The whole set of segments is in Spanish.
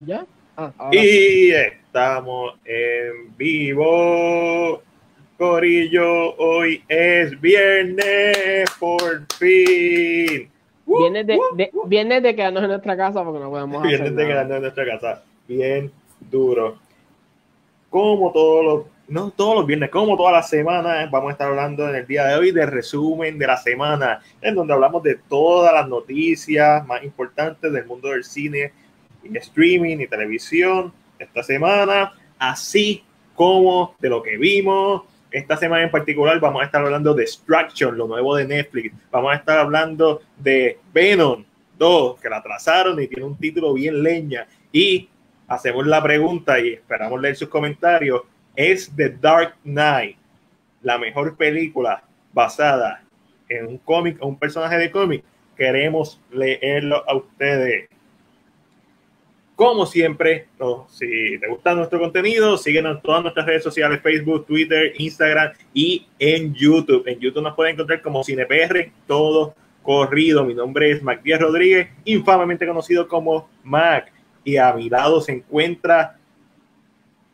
¿Ya? Ah, y estamos en vivo. Corillo, hoy es viernes, por fin. Viene de, de, viene de quedarnos en nuestra casa porque no podemos hacer de quedarnos en nuestra casa. Bien duro. Como todos los, no todos los viernes, como todas las semanas, vamos a estar hablando en el día de hoy de resumen de la semana, en donde hablamos de todas las noticias más importantes del mundo del cine streaming y televisión esta semana, así como de lo que vimos. Esta semana en particular vamos a estar hablando de Extraction, lo nuevo de Netflix. Vamos a estar hablando de Venom 2, que la trazaron y tiene un título bien leña. Y hacemos la pregunta y esperamos leer sus comentarios. ¿Es The Dark Knight la mejor película basada en un cómic o un personaje de cómic? Queremos leerlo a ustedes. Como siempre, si te gusta nuestro contenido, síguenos en todas nuestras redes sociales, Facebook, Twitter, Instagram y en YouTube. En YouTube nos pueden encontrar como CinePR, todo corrido. Mi nombre es Mac Díaz Rodríguez, infamamente conocido como Mac. Y a mi lado se encuentra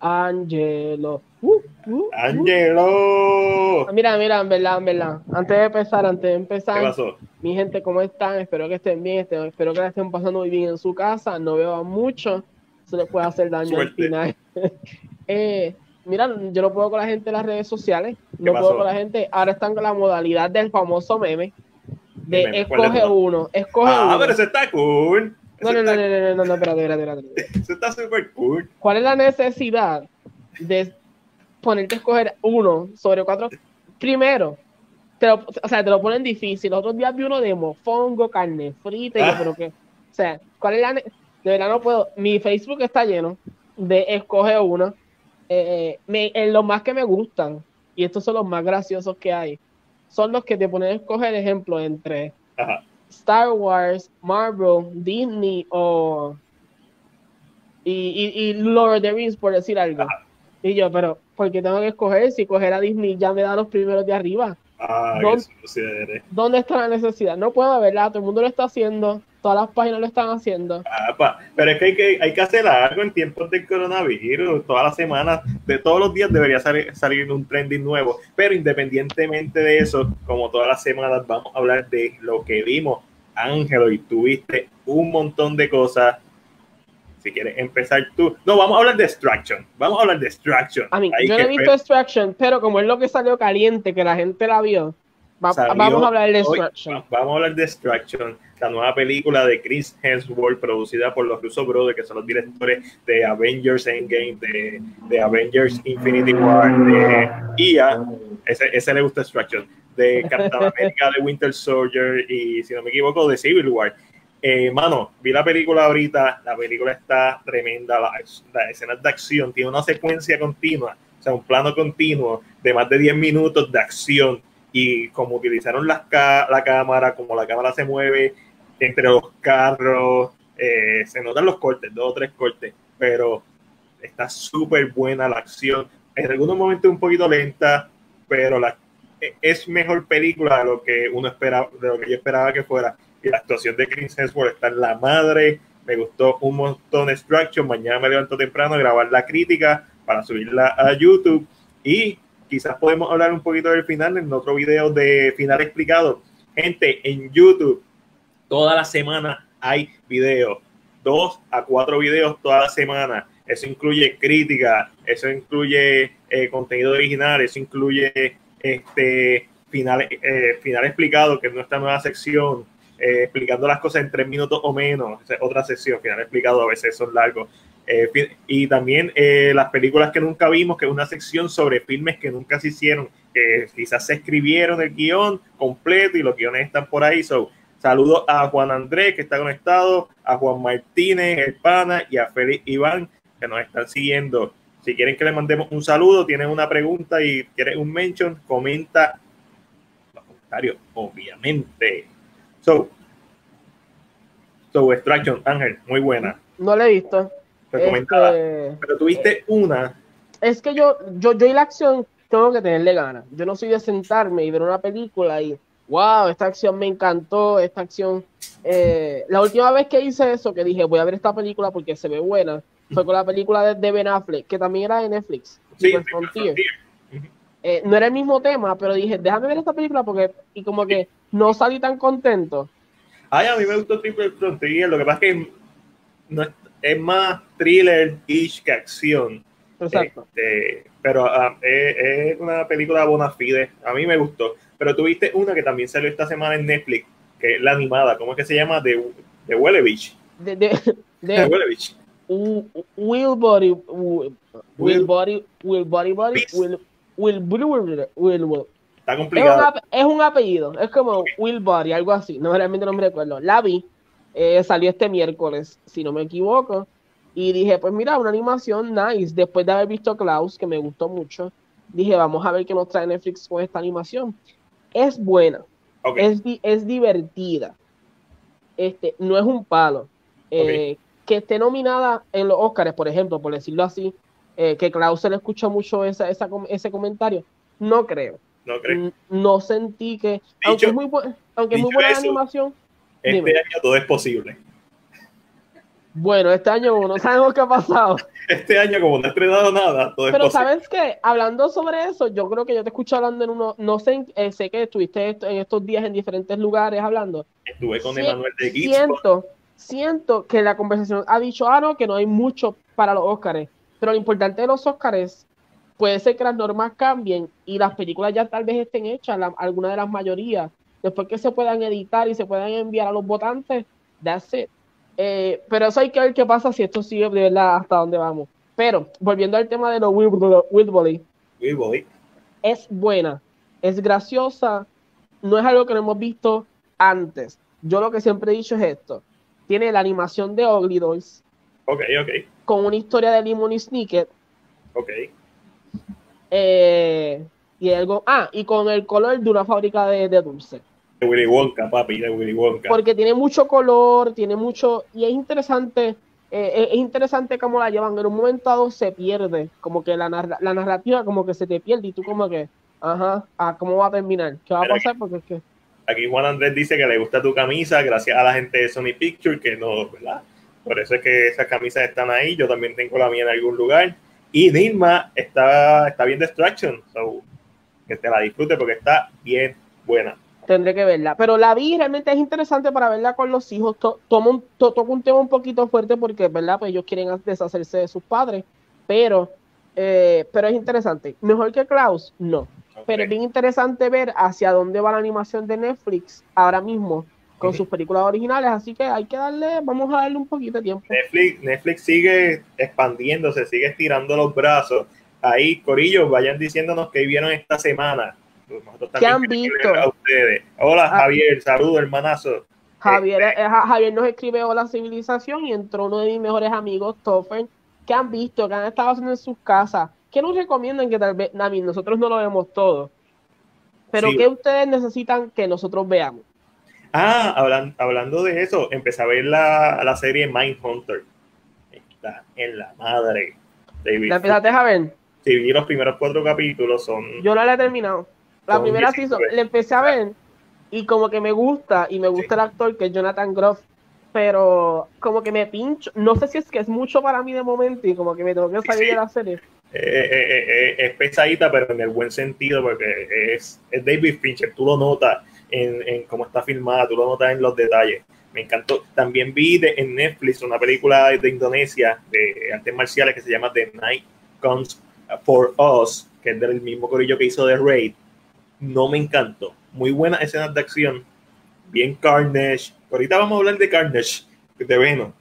Angelo. Uh, uh, uh. Angelo. Ah, mira, mira, en verdad, en verdad. Antes de empezar, antes de empezar, mi gente, ¿cómo están? Espero que estén bien, espero que la estén pasando muy bien en su casa. No veo mucho, se les puede hacer daño al final. eh, mira, yo no puedo con la gente en las redes sociales, no puedo con la gente. Ahora están con la modalidad del famoso meme de escoge uno, escoge ah, uno. pero ese está cool. No, no, no, no, no, no, no, espérate, espérate, espérate. Eso está súper cool. ¿Cuál es la necesidad de ponerte a escoger uno sobre cuatro? Primero, te lo, o sea, te lo ponen difícil. Los otros días vi uno de mofongo, carne frita, y yo, ah. pero que, o sea, ¿cuál es la De verdad no puedo. Mi Facebook está lleno de escoge uno. Eh, me, en los más que me gustan, y estos son los más graciosos que hay, son los que te ponen a escoger ejemplo entre Ajá. Star Wars, Marvel, Disney o y, y, Lord of the Rings, por decir algo. Y yo, pero ¿por qué tengo que escoger? Si coger a Disney ya me da los primeros de arriba. Ah, ¿Dónde, está la necesidad? No puedo, ¿verdad? Todo el mundo lo está haciendo, todas las páginas lo están haciendo. Ah, pero es que hay, que hay que hacer algo en tiempos de coronavirus. Todas las semanas, de todos los días debería salir, salir un trending nuevo. Pero independientemente de eso, como todas las semanas, vamos a hablar de lo que vimos. Ángelo, y tuviste un montón de cosas si quieres empezar tú. No, vamos a hablar de Extraction. Vamos a hablar de Extraction. A mí, yo no he visto Extraction, pero como es lo que salió caliente, que la gente la vio, vamos a hablar de Extraction. vamos a hablar de Extraction, la nueva película de Chris Hemsworth, producida por los Russo Brothers, que son los directores de Avengers Endgame, de, de Avengers Infinity War, de IA. Ese, ese le gusta Extraction. De Captain America, de Winter Soldier y, si no me equivoco, de Civil War. Eh, mano, vi la película ahorita, la película está tremenda, las la escenas de acción, tiene una secuencia continua, o sea, un plano continuo de más de 10 minutos de acción y como utilizaron la cámara, como la cámara se mueve entre los carros, eh, se notan los cortes, dos o tres cortes, pero está súper buena la acción. En algunos momentos un poquito lenta, pero la, es mejor película de lo que uno esperaba, de lo que yo esperaba que fuera y la actuación de Chris Hemsworth está en la madre. Me gustó un montón de Extraction. Mañana me levanto temprano a grabar la crítica para subirla a YouTube. Y quizás podemos hablar un poquito del final en otro video de final explicado. Gente, en YouTube, toda la semana hay videos. Dos a cuatro videos toda la semana. Eso incluye crítica, eso incluye eh, contenido original, eso incluye este final, eh, final explicado, que es nuestra nueva sección eh, explicando las cosas en tres minutos o menos. otra sesión que han explicado, a veces son largos. Eh, y también eh, las películas que nunca vimos, que es una sección sobre filmes que nunca se hicieron, que quizás se escribieron el guion completo y los guiones están por ahí. So, saludos a Juan Andrés, que está conectado, a Juan Martínez, el pana, y a Félix Iván, que nos están siguiendo. Si quieren que le mandemos un saludo, tienen una pregunta y quieren un mention, comenta los comentarios, obviamente. So, so Extraction, Ángel, muy buena. No la he visto. Recomendada. Este... Pero tuviste una. Es que yo, yo, yo y la acción tengo que tenerle ganas. Yo no soy de sentarme y ver una película y wow, esta acción me encantó, esta acción. eh, la última vez que hice eso, que dije, voy a ver esta película porque se ve buena, fue con la película de, Ben Affleck, que también era de Netflix. Sí, Super Triple Frontier. Frontier. Eh, no era el mismo tema, pero dije, déjame ver esta película porque, y como que no salí tan contento. Ay, a mí me gustó Triple Frontier. Lo que pasa es que no es, es más thriller-ish que acción. Exacto. Este, pero ah, es, es una película bona fide. A mí me gustó. Pero tuviste una que también salió esta semana en Netflix, que es la animada. ¿Cómo es que se llama? De, de Welevich. De, de, De de Welevich. U- Will Body, Will Will- Body, Will Body Body, Beast. Will, Will Will, Will, Will. Está Es un, complicado. es un apellido, es como Will Body, algo así. No realmente no me recuerdo. La vi, eh, salió este miércoles, si no me equivoco. Y dije, pues mira, una animación nice. Después de haber visto Klaus, que me gustó mucho, dije, vamos a ver qué nos trae Netflix con esta animación. Es buena, es, es divertida. Este, no es un palo. Eh, Que esté nominada en los Oscars, por ejemplo, por decirlo así, eh, que Klaus se le escucha mucho esa, esa com- ese comentario. No creo. ¿No crees? No sentí que, aunque es muy, aunque es muy buena la eso, animación, Este dime. año todo es posible. bueno, este año no sabemos qué ha pasado. Este año, como no he estrenado nada, todo es Pero posible. sabes que hablando sobre eso, yo creo que yo te escucho hablando en uno, no sé, eh, sé que estuviste esto- en estos días en diferentes lugares hablando. Estuve con Emanuel de Geeks. Siento, siento que la conversación ha dicho, ah, no, que no hay mucho para los Oscars. Pero lo importante de los Oscars puede ser que las normas cambien y las películas ya tal vez estén hechas, la, alguna de las mayorías, después que se puedan editar y se puedan enviar a los votantes, that's it. Eh, pero eso hay que ver qué pasa si esto sigue de verdad hasta dónde vamos. Pero, volviendo al tema de los Wilboli, Will Boy. es buena, es graciosa, no es algo que no hemos visto antes. Yo lo que siempre he dicho es esto. Tiene la animación de Ugly Dolls Ok, ok, con una historia de Lemony Snicket ok. Eh, y algo, ah, y con el color de una fábrica de, de dulce. De Willy Wonka, papi, de Willy Wonka. Porque tiene mucho color, tiene mucho, y es interesante, eh, es- es interesante cómo la llevan. En un momento dado se pierde, como que la, narra- la narrativa como que se te pierde y tú como que, ajá, ah, ¿cómo va a terminar? ¿Qué va a Pero pasar? Porque es que Aquí Juan Andrés dice que le gusta tu camisa gracias a la gente de Sony Pictures, que no, ¿verdad? Por eso es que esas camisas están ahí. Yo también tengo la mía en algún lugar. Y Dilma está, está bien Distraction. So, que te la disfrute porque está bien buena. Tendré que verla. Pero la vi, realmente es interesante para verla con los hijos. To- toma un- to- toca un tema un poquito fuerte porque, ¿verdad? Pues ellos quieren deshacerse de sus padres. Pero, eh, pero es interesante. Mejor que Klaus, no. Pero es bien interesante ver hacia dónde va la animación de Netflix ahora mismo con sus películas originales. Así que hay que darle, vamos a darle un poquito de tiempo. Netflix, Netflix sigue expandiéndose, sigue estirando los brazos. Ahí, Corillo, vayan diciéndonos qué vieron esta semana. Nosotros ¿Qué han visto? leer A ustedes. Hola, Ah. Javier, saludos, hermanazo. Javier, eh, Ja- Javier nos escribe Hola Civilización y entró uno de mis mejores amigos, Toffer, que han visto, que han estado haciendo en sus casas. ¿Qué nos recomiendan que tal vez, Nami, nosotros no lo vemos todo? Pero Sí. ¿qué ustedes necesitan que nosotros veamos? Ah, hablan- hablando de eso, empecé a ver la, la serie Mindhunter. Está en la madre. David. ¿La empezaste a ver? Sí, vi los primeros cuatro capítulos, son... Yo no la he terminado. La primera 19. season, la empecé a ver y como que me gusta y me gusta Sí. el actor que es Jonathan Groff, pero como que me pincho. No sé si es que es mucho para mí de momento y como que me tengo que salir Sí. de la serie. eh, eh, eh, es pesadita, pero en el buen sentido, porque es, es David Fincher, tú lo notas en, en cómo está filmada, tú lo notas en los detalles. Me encantó. También vi de- en Netflix una película de Indonesia de artes marciales que se llama The Night Comes for Us, que es del mismo corillo que hizo The Raid. No me encantó. Muy buenas escenas de acción, bien Carnage. Ahorita vamos a hablar de Carnage, de Venom.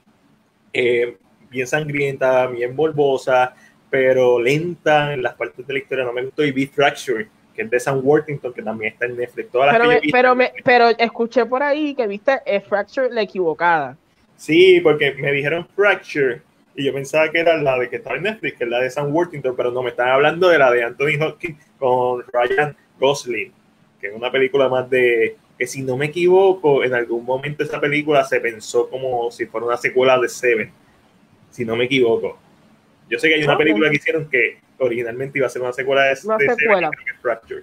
Eh, bien sangrienta, bien morbosa, pero lenta en las partes de la historia. No me gustó. Y vi Fracture, que es de Sam Worthington, que también está en Netflix. Todas las Pero me, pero me, pero escuché por ahí que viste eh, Fracture la equivocada. Sí, porque me dijeron Fracture y yo pensaba que era la de que estaba en Netflix, que es la de Sam Worthington, pero no, me están hablando de la de Anthony Hopkins con Ryan Gosling, que es una película más de que si no me equivoco, en algún momento esa película se pensó como si fuera una secuela de Seven, si no me equivoco. Yo sé que hay una película que hicieron que originalmente iba a ser una secuela de, Una de secuela. Fracture.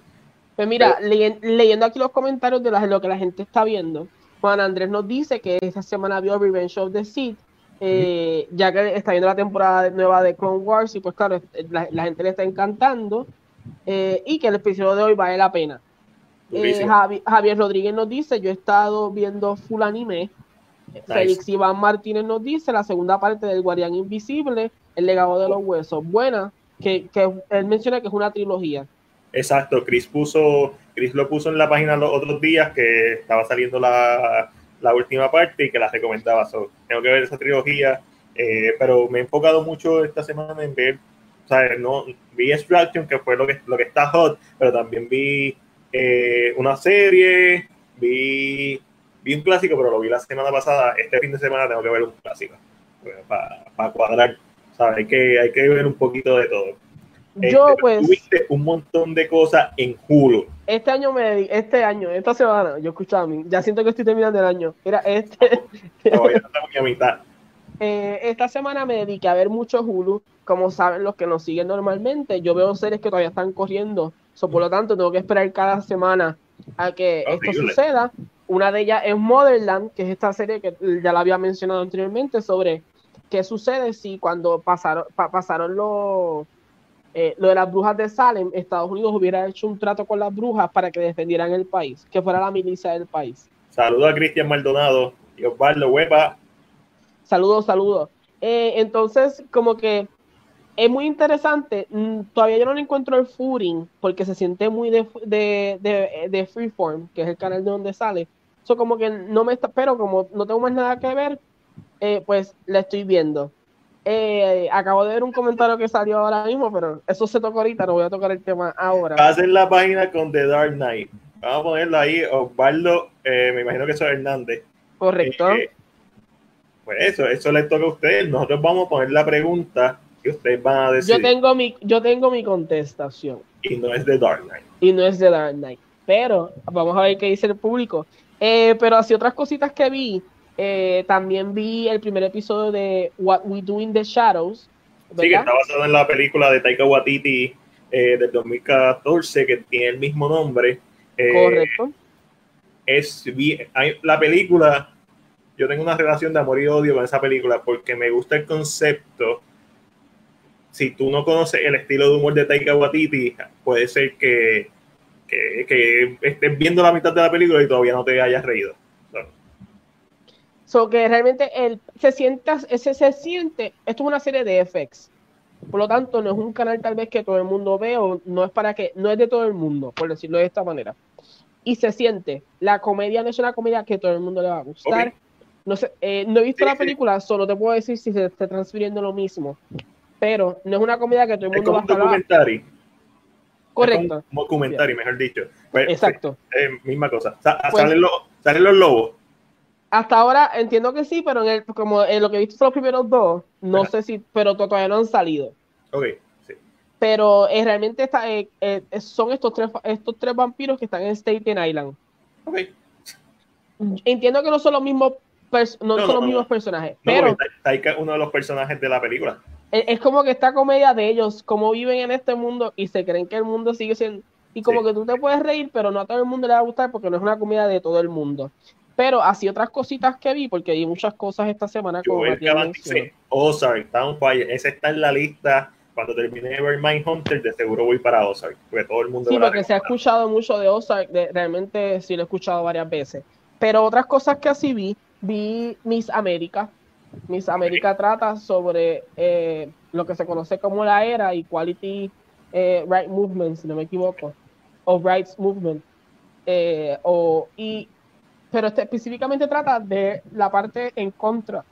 Pues mira, leyendo aquí los comentarios de, lo que la gente está viendo, Juan Andrés nos dice que esta semana vio Revenge of the Sith, eh, ya que está viendo la temporada nueva de Clone Wars y pues claro, la, gente le está encantando eh, y que el episodio de hoy vale la pena. Eh, Javier Rodríguez nos dice, yo he estado viendo full anime. Félix Iván Martínez nos dice la segunda parte del Guardián Invisible, El legado de los huesos. Buena, que, que él menciona que es una trilogía. Exacto, Chris puso, Chris lo puso en la página los otros días que estaba saliendo la, la última parte y que la recomendaba. tengo que ver esa trilogía, eh, pero me he enfocado mucho esta semana en ver, o sea, no, vi Extraction, que fue lo que, lo que está hot, pero también vi eh, una serie, vi, vi un clásico, pero lo vi la semana pasada. Este fin de semana tengo que ver un clásico pues, para cuadrar. Hay, que, hay que ver un poquito de todo. Yo, este, pues. Tuviste un montón de cosas en Hulu. Este año, me este año, esta semana, yo escuchaba a mí, ya siento que estoy terminando el año. Mira, este. No, ya estamos a mitad. Eh, esta semana me dediqué a ver mucho Hulu. Como saben los que nos siguen normalmente, yo veo series que todavía están corriendo. So, por lo tanto, tengo que esperar cada semana a que esto suceda. Una de ellas es Motherland, que es esta serie que ya la había mencionado anteriormente sobre qué sucede si cuando pasaron, pasaron los eh, lo de las brujas de Salem, Estados Unidos hubiera hecho un trato con las brujas para que defendieran el país, que fuera la milicia del país. Saludos a Cristian Maldonado y Osvaldo Huepa. Saludos, saludos. Eh, entonces, como que es muy interesante. Mm, todavía yo no encuentro el footing porque se siente muy de, de, de, Freeform, que es el canal de donde sale. Eso como que no me está, pero como no tengo más nada que ver, eh, pues la estoy viendo. Eh, acabo de ver un comentario que salió ahora mismo, pero eso se toca ahorita, no voy a tocar el tema ahora. Pasen la página con The Dark Knight. Vamos a ponerlo ahí, Osvaldo, eh, me imagino que eso es Hernández. Correcto. Eh, pues eso, eso le toca a ustedes. Nosotros vamos a poner la pregunta y ustedes van a decir. Yo tengo mi, yo tengo mi contestación. Y no es The Dark Knight. Y no es The Dark Knight. Pero vamos a ver qué dice el público. pero así otras cositas que vi eh, también vi el primer episodio de What We Do in the Shadows. Sí, que está basado en la película de Taika Waititi eh, del 2014, que tiene el mismo nombre. Eh, Correcto. Es la película, yo tengo una relación de amor y odio con esa película porque me gusta el concepto. Si tú no conoces el estilo de humor de Taika Waititi, puede ser que, que, que estés viendo la mitad de la película y todavía no te hayas reído. So que realmente él se sienta, ese se siente, esto es una serie de FX. Por lo tanto, no es un canal tal vez que todo el mundo ve o no es para que, no es de todo el mundo, por decirlo de esta manera. Y se siente, la comedia no es una comedia que todo el mundo le va a gustar. No sé, eh, no he visto la película, solo te puedo decir si se está transfiriendo lo mismo. Pero no es una comedia que todo el mundo va a documentary. Correcto. Es un documentary, mejor dicho. Pues, Exacto. misma cosa. Pues salen, los, salen los lobos hasta ahora entiendo que sí, pero en el, como en lo que he visto son los primeros dos, no sé si, pero todavía no han salido. Ok, sí. Pero eh, realmente está, eh, eh, son estos tres, estos tres vampiros que están en Staten Island. Ok. Entiendo que no son los mismos, no, son los mismos personajes, pero... Taika es uno de los personajes de la película. Es, como que esta comedia de ellos, cómo viven en este mundo y se creen que el mundo sigue siendo... Y como que tú te puedes reír, pero no a todo el mundo le va a gustar porque no es una comedia de todo el mundo. Pero así otras cositas que vi, porque vi muchas cosas esta semana. Como Ozark, Fire, ese está en la lista. Cuando termine de ver Hunter, de seguro voy para Ozark, porque todo el mundo. Sí, porque se ha escuchado mucho de Ozark, realmente sí lo he escuchado varias veces. Pero otras cosas que así vi, vi Miss América. Miss América trata sobre eh, lo que se conoce como la era y Quality eh, Right Movement, si no me equivoco, o Rights Movement. Eh, o, y pero este específicamente trata de la parte en contra,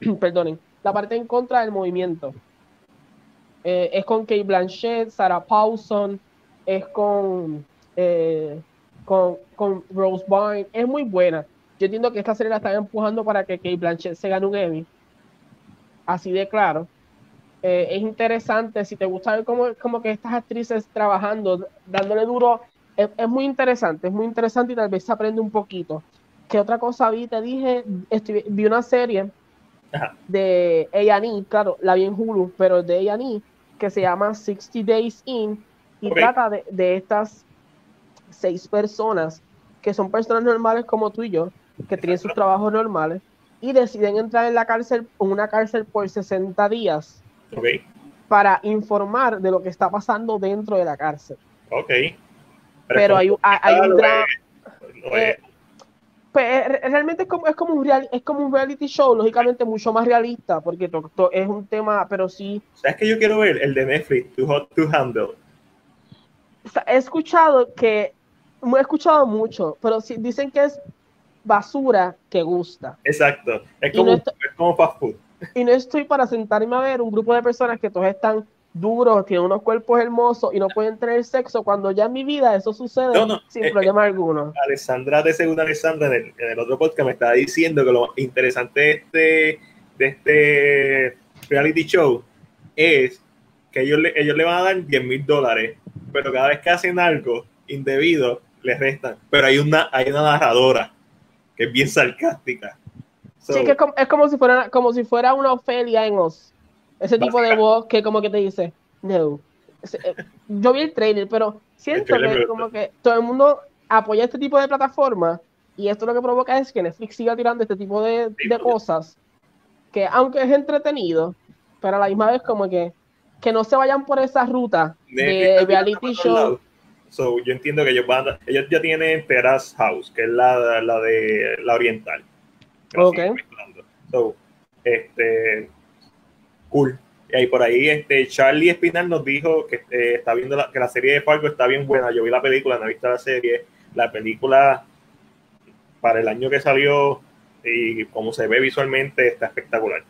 perdonen, la parte en contra del movimiento. Eh, es con Kate Blanchett, Sarah Paulson, es con, eh, con, con, Rose Byrne, es muy buena. Yo entiendo que esta serie la están empujando para que Kate Blanchett se gane un Emmy, así de claro. Eh, es interesante, si te gusta ver cómo, como que estas actrices trabajando, dándole duro, es, es, muy interesante, es muy interesante y tal vez se aprende un poquito. ¿Qué otra cosa vi? Te dije, vi una serie de A&E, claro, la vi en Hulu, pero de A&E, que se llama 60 Days In, y trata de, estas seis personas que son personas normales como tú y yo, que tienen sus trabajos normales y deciden entrar en la cárcel, en una cárcel por 60 días para informar de lo que está pasando dentro de la cárcel. Ok. Pero, hay, hay, un drama. Eh, pues, realmente es como, es, como un real, es como un reality show, lógicamente mucho más realista, porque es un tema, pero sí. ¿Sabes que yo quiero ver? El de Netflix, Too Hot to Handle. He escuchado que, he escuchado mucho, pero sí, dicen que es basura que gusta. Exacto, es como, es como fast food. Y no estoy para sentarme a ver un grupo de personas que todos están duros, tienen unos cuerpos hermosos y no pueden tener sexo, cuando ya en mi vida eso sucede sin eh, problema eh, alguno. Alessandra de Segunda Alessandra en el, otro podcast me estaba diciendo que lo interesante de este, de este reality show es que ellos le, ellos le van a dar 10 mil dólares, pero cada vez que hacen algo indebido, les restan. Pero hay una, hay una narradora que es bien sarcástica. sí, que es como, es como, si fuera, como si fuera una Ofelia en Oz. Ese tipo de voz que como que te dice, no. Eh, yo vi el trailer, pero siento que como que todo el mundo apoya este tipo de plataforma y esto lo que provoca es que Netflix siga tirando este tipo de, de cosas que aunque es entretenido, pero a la misma vez como que que no se vayan por esa ruta de reality show. So, yo entiendo que ellos van ellos ya tienen Terrace House, que es la, la de la oriental. Ok. So, este, cool. Y ahí por ahí este Charlie Espinal nos dijo que eh, está viendo la, que la serie de Fargo está bien buena. Yo vi la película, no he visto la serie. La película para el año que salió y como se ve visualmente está espectacular.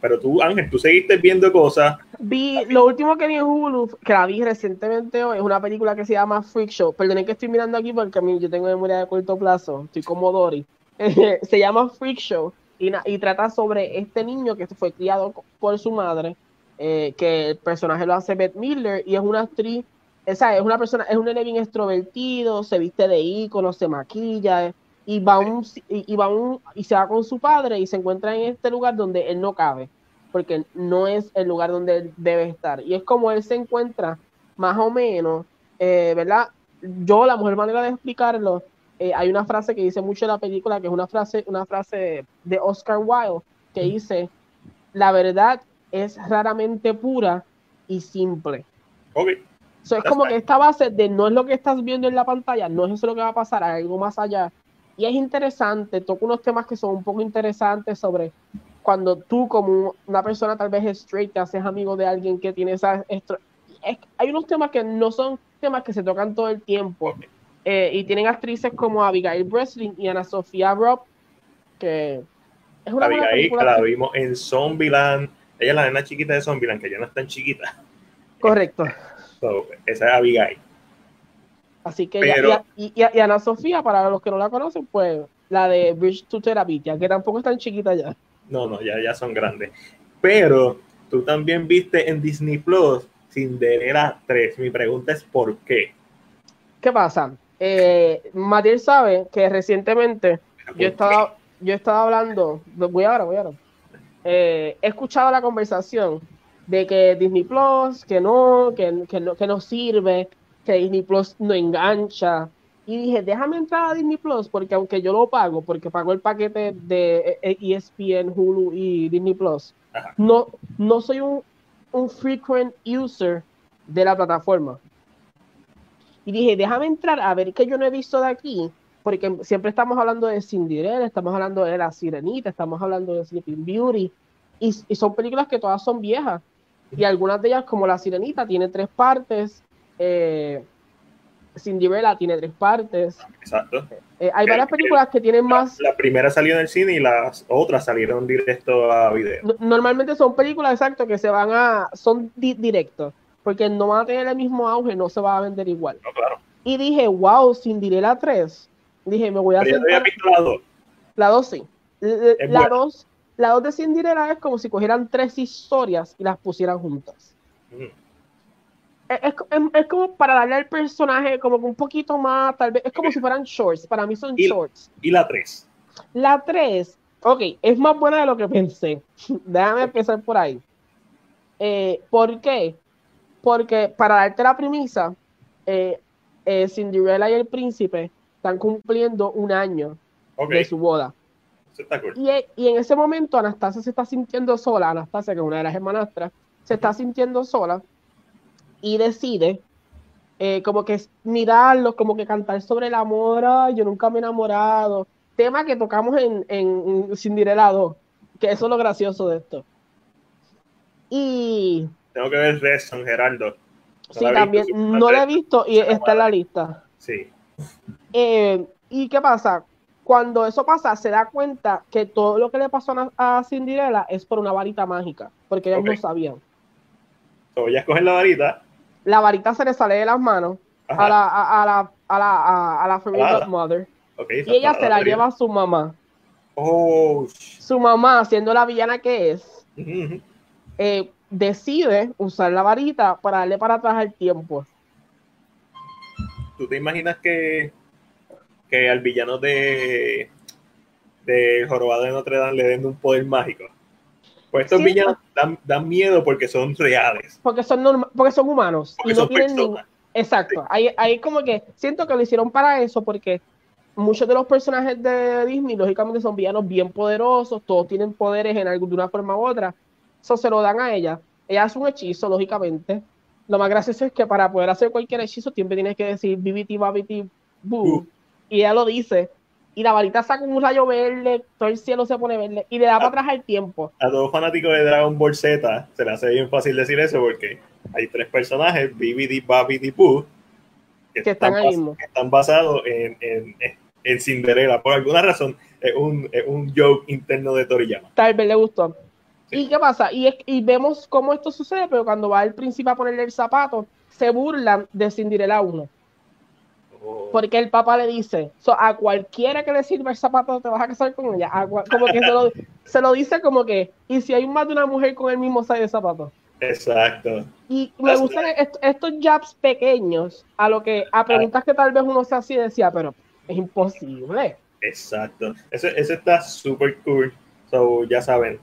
pero tú, Ángel, tú seguiste viendo cosas. Vi lo último que vi en Hulu, que la vi recientemente hoy, es una película que se llama Freak Show. Perdonen que estoy mirando aquí porque a mí yo tengo memoria de corto plazo, estoy como Dory. se llama Freak Show y, trata sobre este niño que fue criado por su madre, eh, que el personaje lo hace Beth Miller y es una actriz, esa es una persona, es un nene bien extrovertido, se viste de ícono, se maquilla y va un, y, va un, y se va con su padre y se encuentra en este lugar donde él no cabe, porque no es el lugar donde él debe estar. Y es como él se encuentra más o menos, eh, ¿verdad? Yo, la mejor manera de explicarlo eh, hay una frase que dice mucho en la película, que es una frase, una frase de Oscar Wilde, que dice, la verdad es raramente pura y simple. Okay. es como que esta base de no es lo que estás viendo en la pantalla, no es eso lo que va a pasar, hay algo más allá. Y es interesante, toca unos temas que son un poco interesantes sobre cuando tú como una persona tal vez straight te haces amigo de alguien que tiene esa... hay unos temas que no son temas que se tocan todo el tiempo. Eh, y tienen actrices como Abigail Breslin y Ana Sofía Robb, que es una Abigail, que la vimos en Zombieland. Ella es la nena chiquita de Zombieland, que ya no es tan chiquita. Correcto. esa es Abigail. Así que y, Ana Sofía, para los que no la conocen, pues la de Bridge to Therapy, que tampoco es tan chiquita ya. No, no, ya, ya son grandes. Pero tú también viste en Disney Plus Cinderella 3. Mi pregunta es ¿por qué? ¿Qué pasa? Eh, Matías sabe que recientemente yo estaba, yo estaba hablando, voy ahora, voy ahora. Eh, he escuchado la conversación de que Disney Plus, que no, que, que, no, que no sirve, que Disney Plus no engancha. Y dije, déjame entrar a Disney Plus, porque aunque yo lo pago, porque pago el paquete de ESPN, Hulu y Disney Plus, no, no soy un, un frequent user de la plataforma. Y dije, déjame entrar a ver qué yo no he visto de aquí, porque siempre estamos hablando de Cinderella, estamos hablando de La Sirenita, estamos hablando de Sleeping Beauty, y, son películas que todas son viejas. Y algunas de ellas, como La Sirenita, tiene tres partes. Eh, Cinderella tiene tres partes. Exacto. Eh, hay varias películas que tienen más. La primera salió en el cine y las otras salieron directo a video. Normalmente son películas, exacto, que se van a. son directos porque no van a tener el mismo auge, no se va a vender igual. Y dije, wow, Cinderella 3. Dije, me voy a hacer. la 2. La 2 sí. La 2 la 2 de Cinderella es como si cogieran tres historias y las pusieran juntas. Mm. Es, es, como para darle al personaje como un poquito más, tal vez, es como si fueran shorts, para mí son shorts. ¿Y la 3? La 3, ok, es más buena de lo que pensé. Déjame empezar por ahí. Eh, ¿Por qué? Porque para darte la premisa, eh, eh, Cinderella y el príncipe están cumpliendo un año de su boda. cool. Y, e- y en ese momento Anastasia se está sintiendo sola, Anastasia, que es una de las hermanastras, se está sintiendo sola y decide eh, como que mirarlos, como que cantar sobre el amor, ay, yo nunca me he enamorado, tema que tocamos en, en Cinderella 2, que eso es lo gracioso de esto. Y Tengo que ver Redson, Gerardo. No sí, también, visto, no la he visto y Está está en la lista. Sí, Eh, ¿Y qué pasa? Cuando eso pasa, se da cuenta que todo lo que le pasó a, a Cinderella es por una varita mágica, porque ellos no sabían. so, ellas cogen la varita. La varita se le sale de las manos Ajá, a la, a, a la, a la, a, la Fairy. Godmother y ella se la lleva a su mamá. Oh, Su mamá, siendo la villana que es, eh, decide usar la varita para darle para atrás el tiempo. ¿Tú te imaginas que, que al villano de, de Jorobado de Notre Dame le den un poder mágico? Pues estos Sí. villanos dan, dan miedo porque son reales, Porque son, norma- porque son humanos porque y no son tienen personas. Exacto, ahí, ahí como que siento que lo hicieron para eso porque muchos de los personajes de Disney lógicamente son villanos bien poderosos, todos tienen poderes en algo, de una forma u otra, eso se lo dan a ella, ella hace un hechizo lógicamente, lo más gracioso es que para poder hacer cualquier hechizo siempre tienes que decir bibiti babiti boo, y ella lo dice, y la varita saca un rayo verde, todo el cielo se pone verde y le da para atrás el tiempo, A todo fanático de Dragon Ball Z se le hace bien fácil decir eso porque hay tres personajes, Bibidi, Babidi, Boo, que están ahí mismo. que están basados en, en, en Cinderella. Por alguna razón, es un, es un joke interno de Toriyama. Tal vez le gustó. Sí. ¿Y qué pasa? Y, es- y vemos cómo esto sucede, pero cuando va el príncipe a ponerle el zapato, se burlan de Cinderella 1. Oh, Porque el papá le dice, so, a cualquiera que le sirva el zapato te vas a casar con ella. A como que se lo, se lo dice como que, y si hay más de una mujer con el mismo size de zapato. Exacto. Y me That's gustan est- estos jabs pequeños a lo que, a preguntas que tal vez uno se hacía y decía, pero es imposible. Exacto. Eso, eso está súper cool. So, ya saben,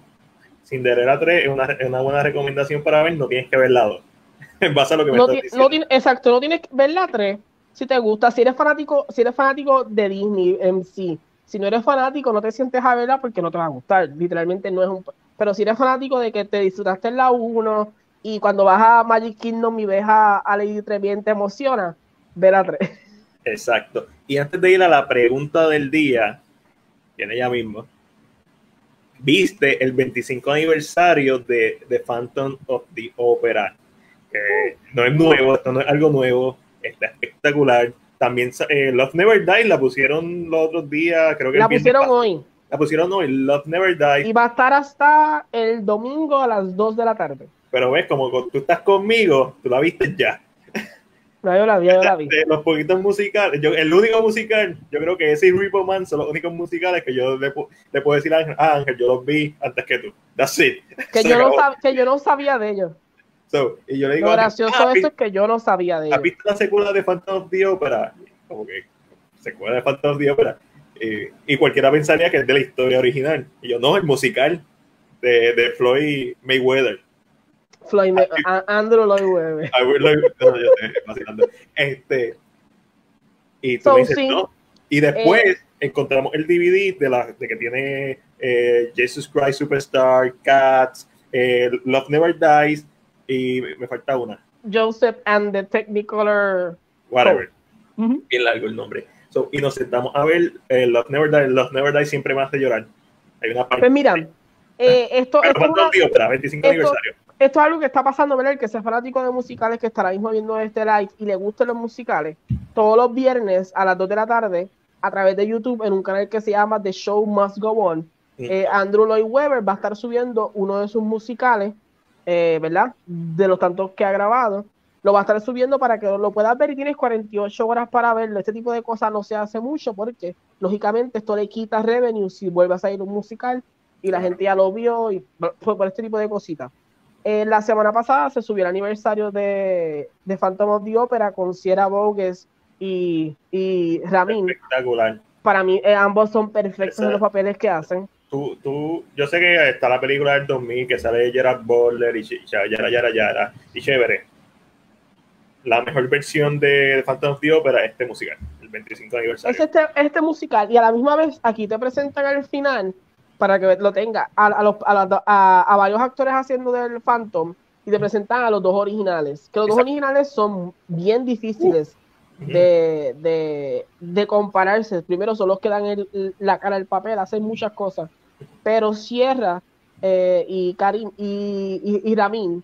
Cinderella 3 es una, es una buena recomendación para ver. No tienes que ver la 2. En base a lo que me No estás diciendo. no exacto, no tienes que ver la 3 si te gusta, si eres fanático, si eres fanático de Disney en sí. Si no eres fanático, no te sientes a verla porque no te va a gustar. Literalmente no es un. Pero si eres fanático de que te disfrutaste en la 1 y cuando vas a Magic Kingdom y ves a, a Lady Trevien te emociona, ve la 3. Exacto. Y antes de ir a la pregunta del día, viene ya mismo. Viste el 25 aniversario de The Phantom of the Opera. Que no es nuevo, esto no es algo nuevo, está espectacular. También eh, Love Never Dies la pusieron los otros días, creo que La pusieron pasado. hoy La pusieron hoy, Love Never Dies. y va a estar hasta el domingo a las 2 de la tarde. Pero ves, como tú estás conmigo, tú la viste ya. No, yo la vi, yo la vi. De los poquitos musicales, yo, el único musical, yo creo que ese y Repo Man son los únicos musicales que yo le, pu- le puedo decir a Ángel, ah, Ángel, yo los vi antes que tú. That's it. Que Se yo, no acabó. sab- que yo no sabía de ellos. So, y yo le digo, Lo gracioso ah, eso es que yo no sabía de ¿has ellos. visto la secuela de Phantom of the Opera? Como que, secuela de Phantom of the Opera. Eh, y cualquiera pensaría que es de la historia original. Y yo, no, el musical de, de Floyd Mayweather. Floyd, Me- a- Andrew Lloyd Webber. I will love- no, yo estoy vacilando. Este, y tú So, me dices, sí. no. Y después Eh. encontramos el DVD de, la, de que tiene eh, Jesus Christ Superstar, Cats, eh, Love Never Dies, y me falta una, Joseph and the Technicolor. whatever. Bien largo el nombre. So, y nos sentamos a ver eh, Love Never Dies. Love Never Dies siempre me hace llorar. Hay una parte. Pues mira, eh, esto, esto, es Phantom una- of the Opera, 25 esto- aniversario. Esto es algo que está pasando, ¿verdad? El que sea fanático de musicales que estará mismo viendo este live y le gusten los musicales, todos los viernes a las 2 de la tarde, a través de YouTube, en un canal que se llama The Show Must Go On, eh, Andrew Lloyd Webber va a estar subiendo uno de sus musicales, eh, ¿verdad? De los tantos que ha grabado. Lo va a estar subiendo para que lo puedas ver y tienes 48 horas para verlo. Este tipo de cosas no se hace mucho porque, lógicamente, esto le quita revenue si vuelve a salir un musical y la gente ya lo vio y fue por este tipo de cositas. Eh, la semana pasada se subió el aniversario de, de Phantom of the Opera con Sierra Bogues y, y Ramin. Espectacular. Para mí, eh, ambos son perfectos en los papeles que hacen. Tú, tú, yo sé que está la película del 2000 que sale Gerard Butler y yara, yara, yara, y chévere. la mejor versión de Phantom of the Opera, este musical, el 25 aniversario. Es este, este musical, y a la misma vez aquí te presentan al final, para que lo tenga, a, a, los, a, a, varios actores haciendo del Phantom, y te presentan a los dos originales, que los dos originales son bien difíciles de, de, de compararse. Primero son los que dan el- la cara al papel, hacen muchas cosas, pero Sierra eh, y Karim y, y, y Ramin,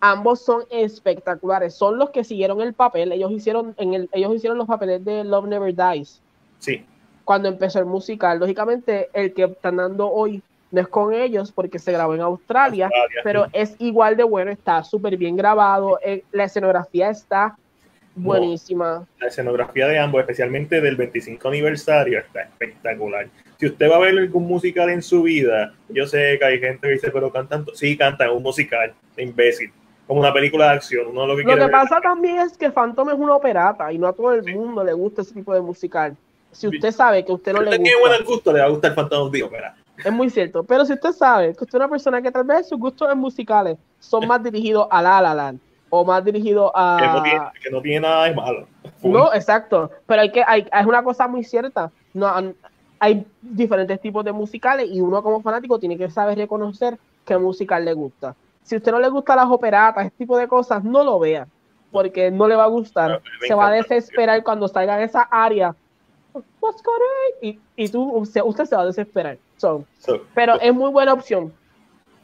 ambos son espectaculares. Son los que siguieron el papel. Ellos hicieron, en el, ellos hicieron los papeles de Love Never Dies. Sí, cuando empezó el musical. Lógicamente, el que están dando hoy no es con ellos porque se grabó en Australia, Australia. pero es igual de bueno, está súper bien grabado, eh, la escenografía está buenísima. la escenografía de ambos, especialmente del 25 aniversario, está espectacular. Si usted va a ver algún musical en su vida, yo sé que hay gente que dice, pero cantan, to-". sí, cantan un musical, imbécil, como una película de acción, uno lo que Lo que ver- pasa también es que Phantom es una operata y no a todo el Sí. mundo le gusta ese tipo de musical. Si usted sabe que a usted no le usted tiene gusta, buen gusto, le va a gustar Phantom of the Opera. es muy cierto. Pero si usted sabe que usted es una persona que tal vez sus gustos musicales son más dirigidos a La La Land o más dirigidos Que, no tiene, a... que no tiene nada de malo. No, exacto. Pero hay que, hay, es una cosa muy cierta. No, hay diferentes tipos de musicales y uno como fanático tiene que saber reconocer qué musical le gusta. Si a usted no le gusta las operatas, ese tipo de cosas, no lo vea, porque no le va a gustar. Se va a desesperar cuando salga en esa área. What's going on? Y, y tú, usted, usted se va a desesperar. So, So, pero es muy buena opción.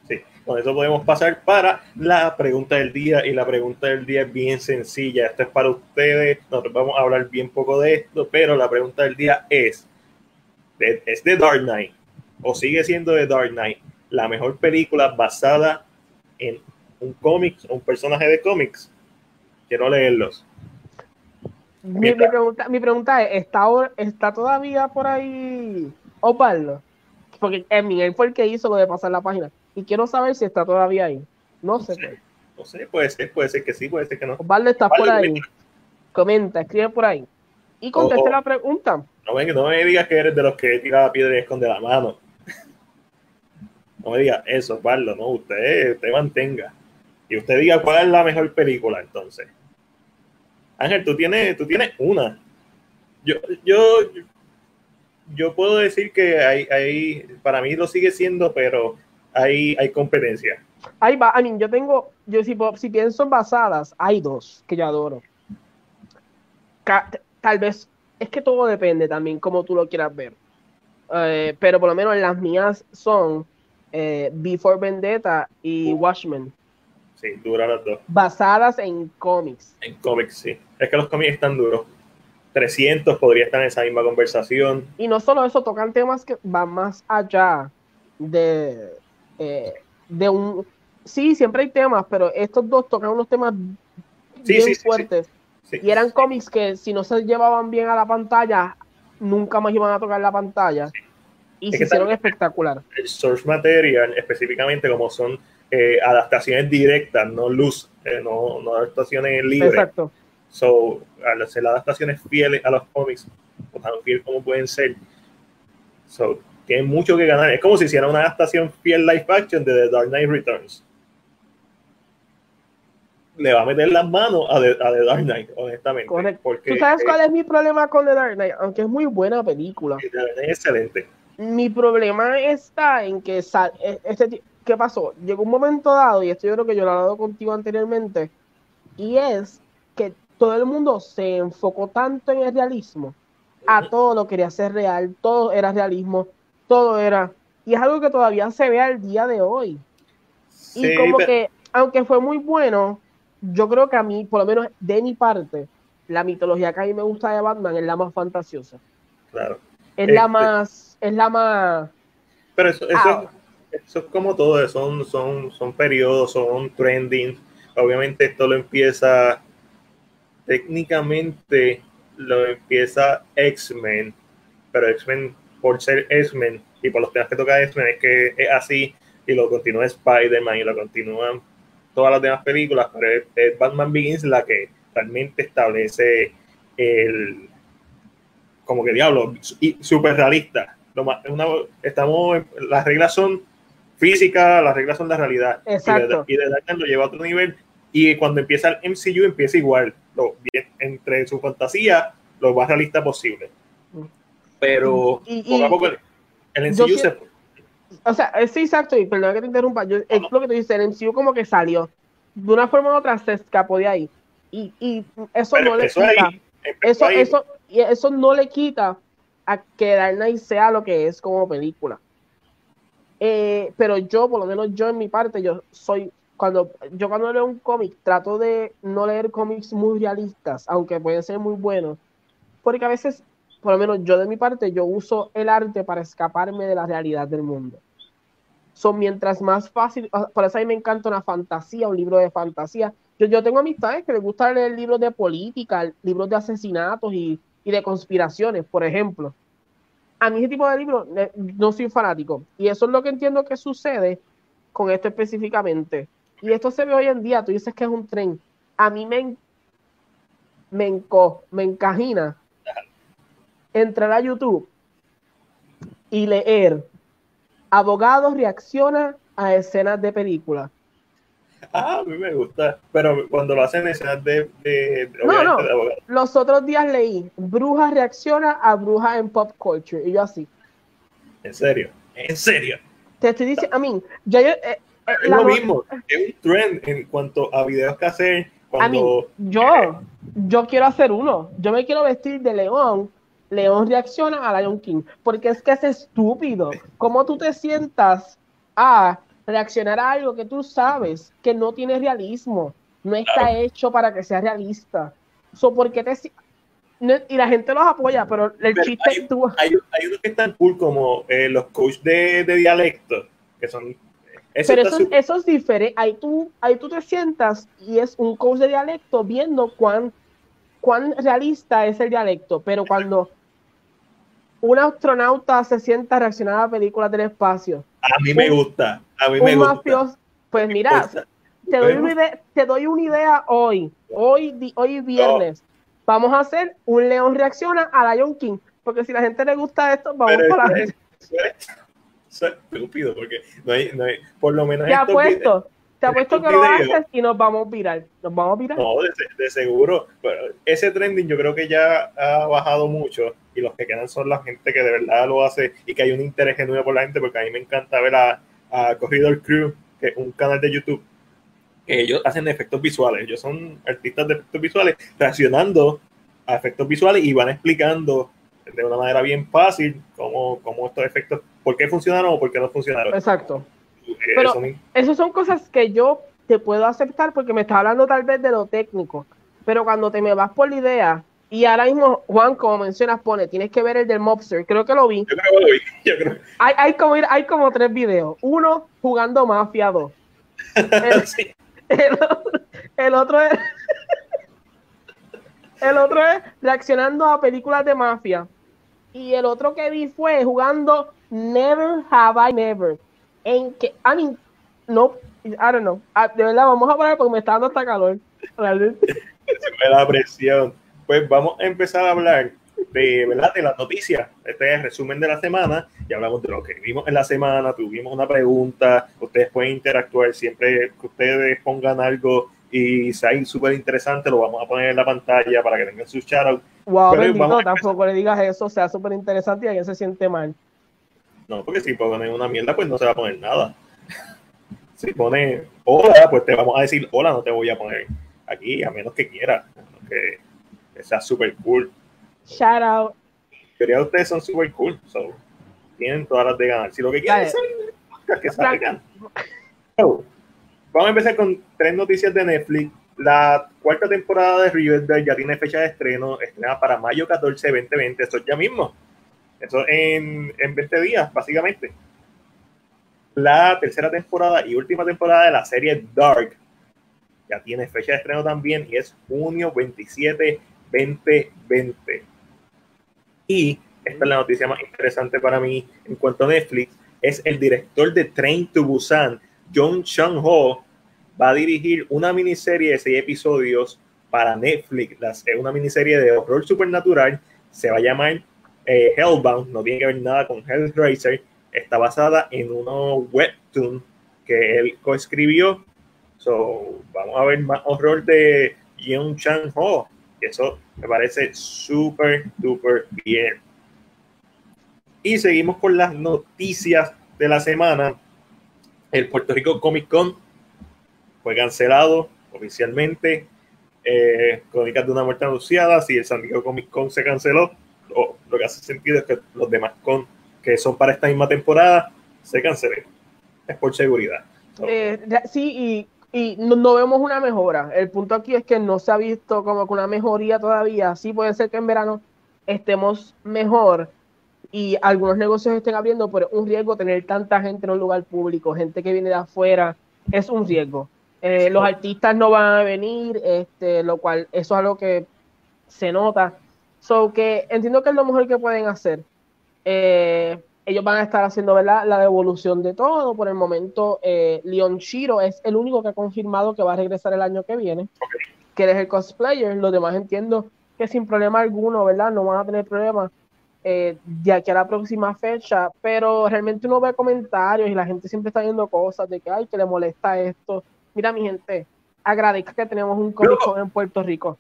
Sí, con eso podemos pasar para la pregunta del día y la pregunta del día es bien sencilla. Esto es para ustedes. Nosotros vamos a hablar bien poco de esto, pero la pregunta del día es, ¿es de Dark Knight o sigue siendo de Dark Knight la mejor película basada en un cómic o un personaje de cómics? Quiero leerlos. Mi, mi pregunta, mi pregunta es, ¿está, ahora- ¿está todavía por ahí Osvaldo? Porque Emi, él fue el que hizo lo de pasar la página. Y quiero saber si está todavía ahí. No sé. pues. No sé, puede ser, puede ser que sí, puede ser que no. Osvaldo, ¿estás Osvaldo, por ahí? comenta. Comenta, escribe por ahí. Y conteste Oh, oh. la pregunta. No me, no me digas que eres de los que tira la piedra y esconde la mano. No me digas eso, Osvaldo, no, usted, usted mantenga. Y usted diga cuál es la mejor película entonces. Ángel, tú tienes, tú tienes una. Yo, yo, yo puedo decir que hay, hay, para mí lo sigue siendo, pero hay, hay competencia. Ahí va, I mean, yo tengo, yo si, si pienso en basadas, hay dos que yo adoro. Tal vez, es que todo depende también como tú lo quieras ver. Eh, pero por lo menos las mías son eh, Before Vendetta y Watchmen, Sí, dura las dos. basadas en cómics. En cómics, sí. Es que los cómics están duros. 300 podría estar en esa misma conversación. Y no solo eso, tocan temas que van más allá de, eh, de un... Sí, siempre hay temas, pero estos dos tocan unos temas Sí, bien sí, fuertes. Sí. Y eran cómics que si no se llevaban bien a la pantalla, nunca más iban a tocar la pantalla. Y Es se hicieron espectacular. el source material, específicamente como son eh, adaptaciones directas, no luz, eh, no, no adaptaciones libres. Exacto. So, al hacer adaptaciones fieles a los cómics, o tan fiel como pueden ser, so, tienen mucho que ganar. Es como si hiciera una adaptación fiel live action de The Dark Knight Returns. Le va a meter las manos a The, a The Dark Knight, honestamente. Correcto. Porque ¿Tú sabes cuál es mi problema con The Dark Knight? Aunque es muy buena película. The Dark Knight es excelente. Mi problema está en que e- este, ¿qué pasó? Llegó un momento dado, y esto yo creo que yo lo he hablado contigo anteriormente, y es que todo el mundo se enfocó tanto en el realismo, a todo lo quería hacer real, todo era realismo, todo era, y es algo que todavía se ve al día de hoy. Y Sí, como pero- que, aunque fue muy bueno, yo creo que a mí, por lo menos de mi parte, la mitología que a mí me gusta de Batman es la más fantasiosa. claro. Es la Este- más, es la más Pero eso, eso, Ah. Eso es como todo, son, son, son periodos, son trending. Obviamente esto lo empieza, técnicamente lo empieza X-Men, pero X-Men por ser X-Men y por los temas que toca X-Men es que es así y lo continúa Spider-Man y lo continúan todas las demás películas, pero es, Batman Begins la que realmente establece el como que diablo, y súper realista. Lo más- estamos, las reglas son físicas, las reglas son la realidad. Exacto. Y de, y de Dark Knight lo lleva a otro nivel Y cuando empieza el MCU, empieza igual, lo, entre su fantasía, lo más realista posible. Pero poco a poco el MCU se... O sea, sí, exacto, y perdón que te interrumpa, yo, es lo que tú dices, el MCU como que salió, de una forma u otra se escapó de ahí. Y, y eso no le quita, eso, eso, eso no le quita a que Dark Knight sea lo que es como película. Eh, pero yo, por lo menos yo en mi parte, yo soy, cuando yo cuando leo un cómic, trato de no leer cómics muy realistas, aunque pueden ser muy buenos, porque a veces, por lo menos yo de mi parte, yo uso el arte para escaparme de la realidad del mundo. Son mientras más fácil, por eso a mí me encanta una fantasía, un libro de fantasía. Yo, yo tengo amistades que les gusta leer libros de política, libros de asesinatos y, y de conspiraciones, por ejemplo a mí ese tipo de libros no soy fanático. Y eso es lo que entiendo que sucede con esto específicamente. Y esto se ve hoy en día, tú dices que es un tren. A mí me, me, me encajina entrar a YouTube y leer Abogados reacciona a escenas de películas. Ah, a mí me gusta. Pero cuando lo hacen escenas de. de, no, no. Los otros días leí: Bruja reacciona a Bruja en pop culture. Y yo así. ¿En serio? ¿En serio? Te estoy diciendo, a mí, yo, eh, eh, es lo mismo, es un trend en cuanto a videos que hacer. Cuando, yo, yo quiero hacer uno. Yo me quiero vestir de león. León reacciona a Lion King. Porque es que es estúpido. ¿Cómo tú te sientas a reaccionar a algo que tú sabes que no tiene realismo, no está hecho para que sea realista. So, ¿por te y la gente los apoya, pero el chiste hay, tú... hay, hay, unos que están cool como eh, los coaches de, de, dialecto, que son... pero eso, eso, es diferente. Ahí tú, ahí tú te sientas y es un coach de dialecto viendo cuán, cuán realista es el dialecto, pero cuando un astronauta se sienta a reaccionar a películas del espacio. A mí me gusta, a mí me gusta. pues mira, te doy, una idea, te doy una idea hoy, hoy, hoy viernes. Vamos a hacer un León reacciona a Lion King, porque si a la gente le gusta esto, vamos para la gente. Es estúpido, porque no hay, no hay, por lo menos. Te apuesto, te apuesto que lo haces y nos vamos a virar. Nos vamos a virar. No, de, de seguro. Pero ese trending yo creo que ya ha bajado mucho y los que quedan son la gente que de verdad lo hace y que hay un interés genuino por la gente, porque a mí me encanta ver a, a Corridor Crew, que es un canal de YouTube, que ellos hacen efectos visuales, ellos son artistas de efectos visuales, reaccionando a efectos visuales y van explicando de una manera bien fácil cómo, cómo estos efectos, por qué funcionaron o por qué no funcionaron. Exacto. Eh, Pero eso son cosas que yo te puedo aceptar porque me está hablando tal vez de lo técnico, pero cuando te me vas por la idea y ahora mismo, Juan, como mencionas, pone, tienes que ver el del Mobster. Creo que lo vi. Yo creo que lo vi. Yo creo. Hay, hay, como, hay como tres videos. Uno jugando Mafia 2. El, otro es... el otro es reaccionando a películas de mafia. Y el otro que vi fue jugando Never Have I Never. En que, I mean, no, I don't know. Ah, de verdad, vamos a parar porque me está dando hasta calor. Realmente. Se me da presión pues vamos a empezar a hablar de, ¿verdad? de las noticias. Este es el resumen de la semana. Ya hablamos de lo que vimos en la semana, tuvimos una pregunta, ustedes pueden interactuar siempre que ustedes pongan algo y sea súper interesante, lo vamos a poner en la pantalla para que tengan su shoutout. Wow, bendito, tampoco le digas eso, sea súper interesante y alguien se siente mal. No, porque si ponen una mierda, pues no se va a poner nada. Si pone hola, pues te vamos a decir hola, no te voy a poner aquí, a menos que quieras. Que sea súper cool. Shout out. Quería ustedes son súper cool, so, tienen todas las de ganar. Si lo que quieren es que salgan. vamos a empezar con tres noticias de Netflix. La cuarta temporada de Riverdale ya tiene fecha de estreno, estrena para mayo 14, 2020, eso es ya mismo. Eso en, en 20 días, básicamente. La tercera temporada y última temporada de la serie Dark ya tiene fecha de estreno también y es junio 27 2020. Y esta es la noticia más interesante para mí en cuanto a Netflix, es el director de Train to Busan, John Chang-ho, va a dirigir una miniserie de seis episodios para Netflix, es una miniserie de horror supernatural, se va a llamar eh, Hellbound, no tiene que ver nada con Hellraiser, está basada en uno webtoon que él coescribió So, vamos a ver más horror de Yeon Chan Ho. Eso me parece súper, súper bien. Y seguimos con las noticias de la semana. El Puerto Rico Comic Con fue cancelado oficialmente. Eh, Crónicas de una muerte anunciada. Si el San Comic Con se canceló, lo, lo que hace sentido es que los demás con que son para esta misma temporada se cancelen. Es por seguridad. Eh, sí, y no, no, vemos una mejora. El punto aquí es que no se ha visto como que una mejoría todavía. Sí puede ser que en verano estemos mejor y algunos negocios estén abriendo, pero es un riesgo tener tanta gente en un lugar público, gente que viene de afuera, es un riesgo. Eh, los artistas no van a venir, este, lo cual eso es algo que se nota. So que entiendo que es lo mejor que pueden hacer. Eh, ellos van a estar haciendo ¿verdad? la devolución de todo. Por el momento, eh, Leon Shiro es el único que ha confirmado que va a regresar el año que viene, que es el cosplayer. Los demás entiendo que sin problema alguno, ¿verdad? No van a tener problemas eh, de aquí a la próxima fecha, pero realmente uno ve comentarios y la gente siempre está viendo cosas de que, ay, que le molesta esto. Mira, mi gente, agradezca que tenemos un Comic Con en Puerto Rico.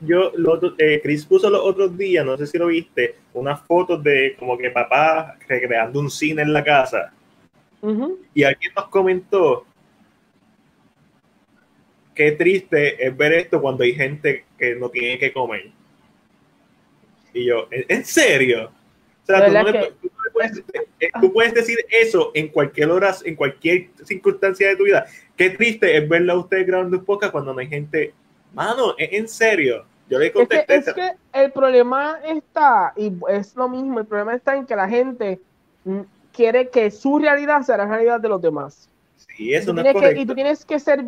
Yo, lo, eh, Chris puso los otros días, no sé si lo viste, unas fotos de como que papá recreando un cine en la casa. Y alguien nos comentó qué triste es ver esto cuando hay gente que no tiene que comer. Y yo, ¿en, serio? O sea, tú, no le, tú, puedes, eh, tú, puedes, decir eso en cualquier hora, en cualquier circunstancia de tu vida. Qué triste es verla a usted grabando un podcast cuando no hay gente. Mano, en serio. Yo le contesté. Es que, es que el problema está, y es lo mismo, el problema está en que la gente quiere que su realidad sea la realidad de los demás. Sí, eso no es correcto. Que, y tú tienes que ser